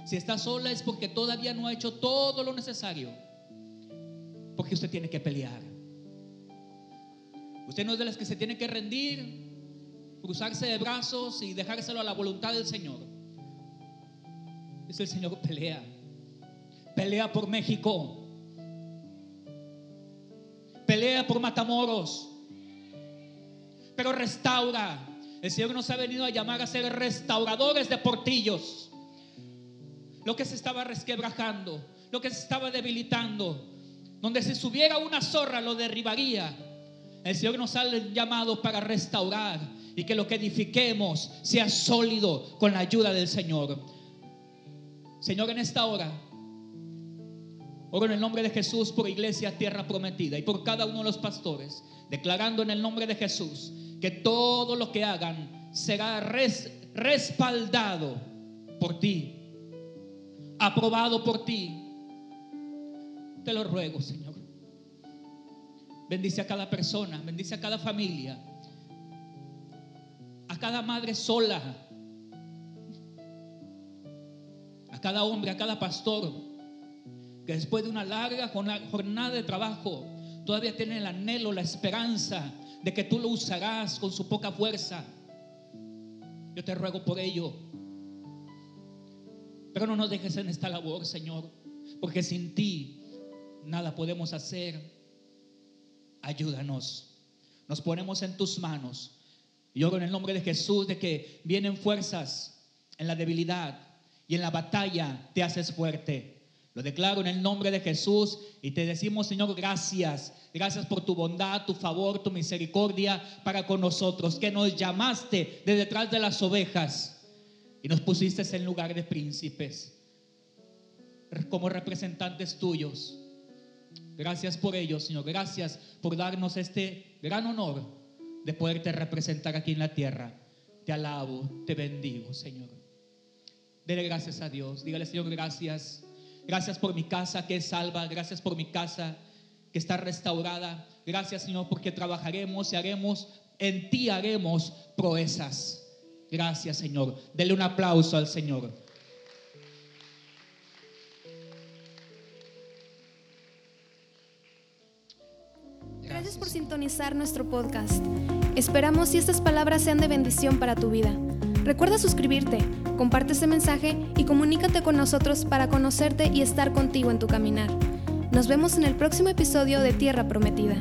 Speaker 3: Si está sola es porque todavía no ha hecho todo lo necesario porque usted tiene que pelear. Usted no es de las que se tiene que rendir, cruzarse de brazos y dejárselo a la voluntad del Señor. Es el Señor pelea. Pelea por México. Pelea por Matamoros. Pero restaura. El Señor nos ha venido a llamar a ser restauradores de portillos. Lo que se estaba resquebrajando, lo que se estaba debilitando, donde si subiera una zorra lo derribaría. El Señor nos ha llamado para restaurar y que lo que edifiquemos sea sólido con la ayuda del Señor. Señor, en esta hora, oro en el nombre de Jesús por Iglesia Tierra Prometida y por cada uno de los pastores, declarando en el nombre de Jesús que todo lo que hagan será respaldado por ti, aprobado por ti te lo ruego, Señor. Bendice a cada persona, bendice a cada familia, a cada madre sola, a cada hombre, a cada pastor, que después de una larga jornada de trabajo todavía tiene el anhelo, la esperanza de que tú lo usarás con su poca fuerza. Yo te ruego por ello. Pero no nos dejes en esta labor, Señor, porque sin ti nada podemos hacer. Ayúdanos. Nos ponemos en tus manos. Y oro en el nombre de Jesús de que vienen fuerzas en la debilidad y en la batalla te haces fuerte. Lo declaro en el nombre de Jesús y te decimos, Señor, gracias. Gracias por tu bondad, tu favor, tu misericordia para con nosotros, que nos llamaste de detrás de las ovejas y nos pusiste en lugar de príncipes como representantes tuyos. Gracias por ello, Señor. Gracias por darnos este gran honor de poderte representar aquí en la tierra. Te alabo, te bendigo, Señor. Dele gracias a Dios. Dígale, Señor, gracias. Gracias por mi casa que es salva. Gracias por mi casa que está restaurada. Gracias, Señor, porque trabajaremos y haremos, en ti haremos proezas. Gracias, Señor. Dele un aplauso al Señor.
Speaker 1: Gracias por sintonizar nuestro podcast. Esperamos si estas palabras sean de bendición para tu vida. Recuerda suscribirte, comparte este mensaje y comunícate con nosotros para conocerte y estar contigo en tu caminar. Nos vemos en el próximo episodio de Tierra Prometida.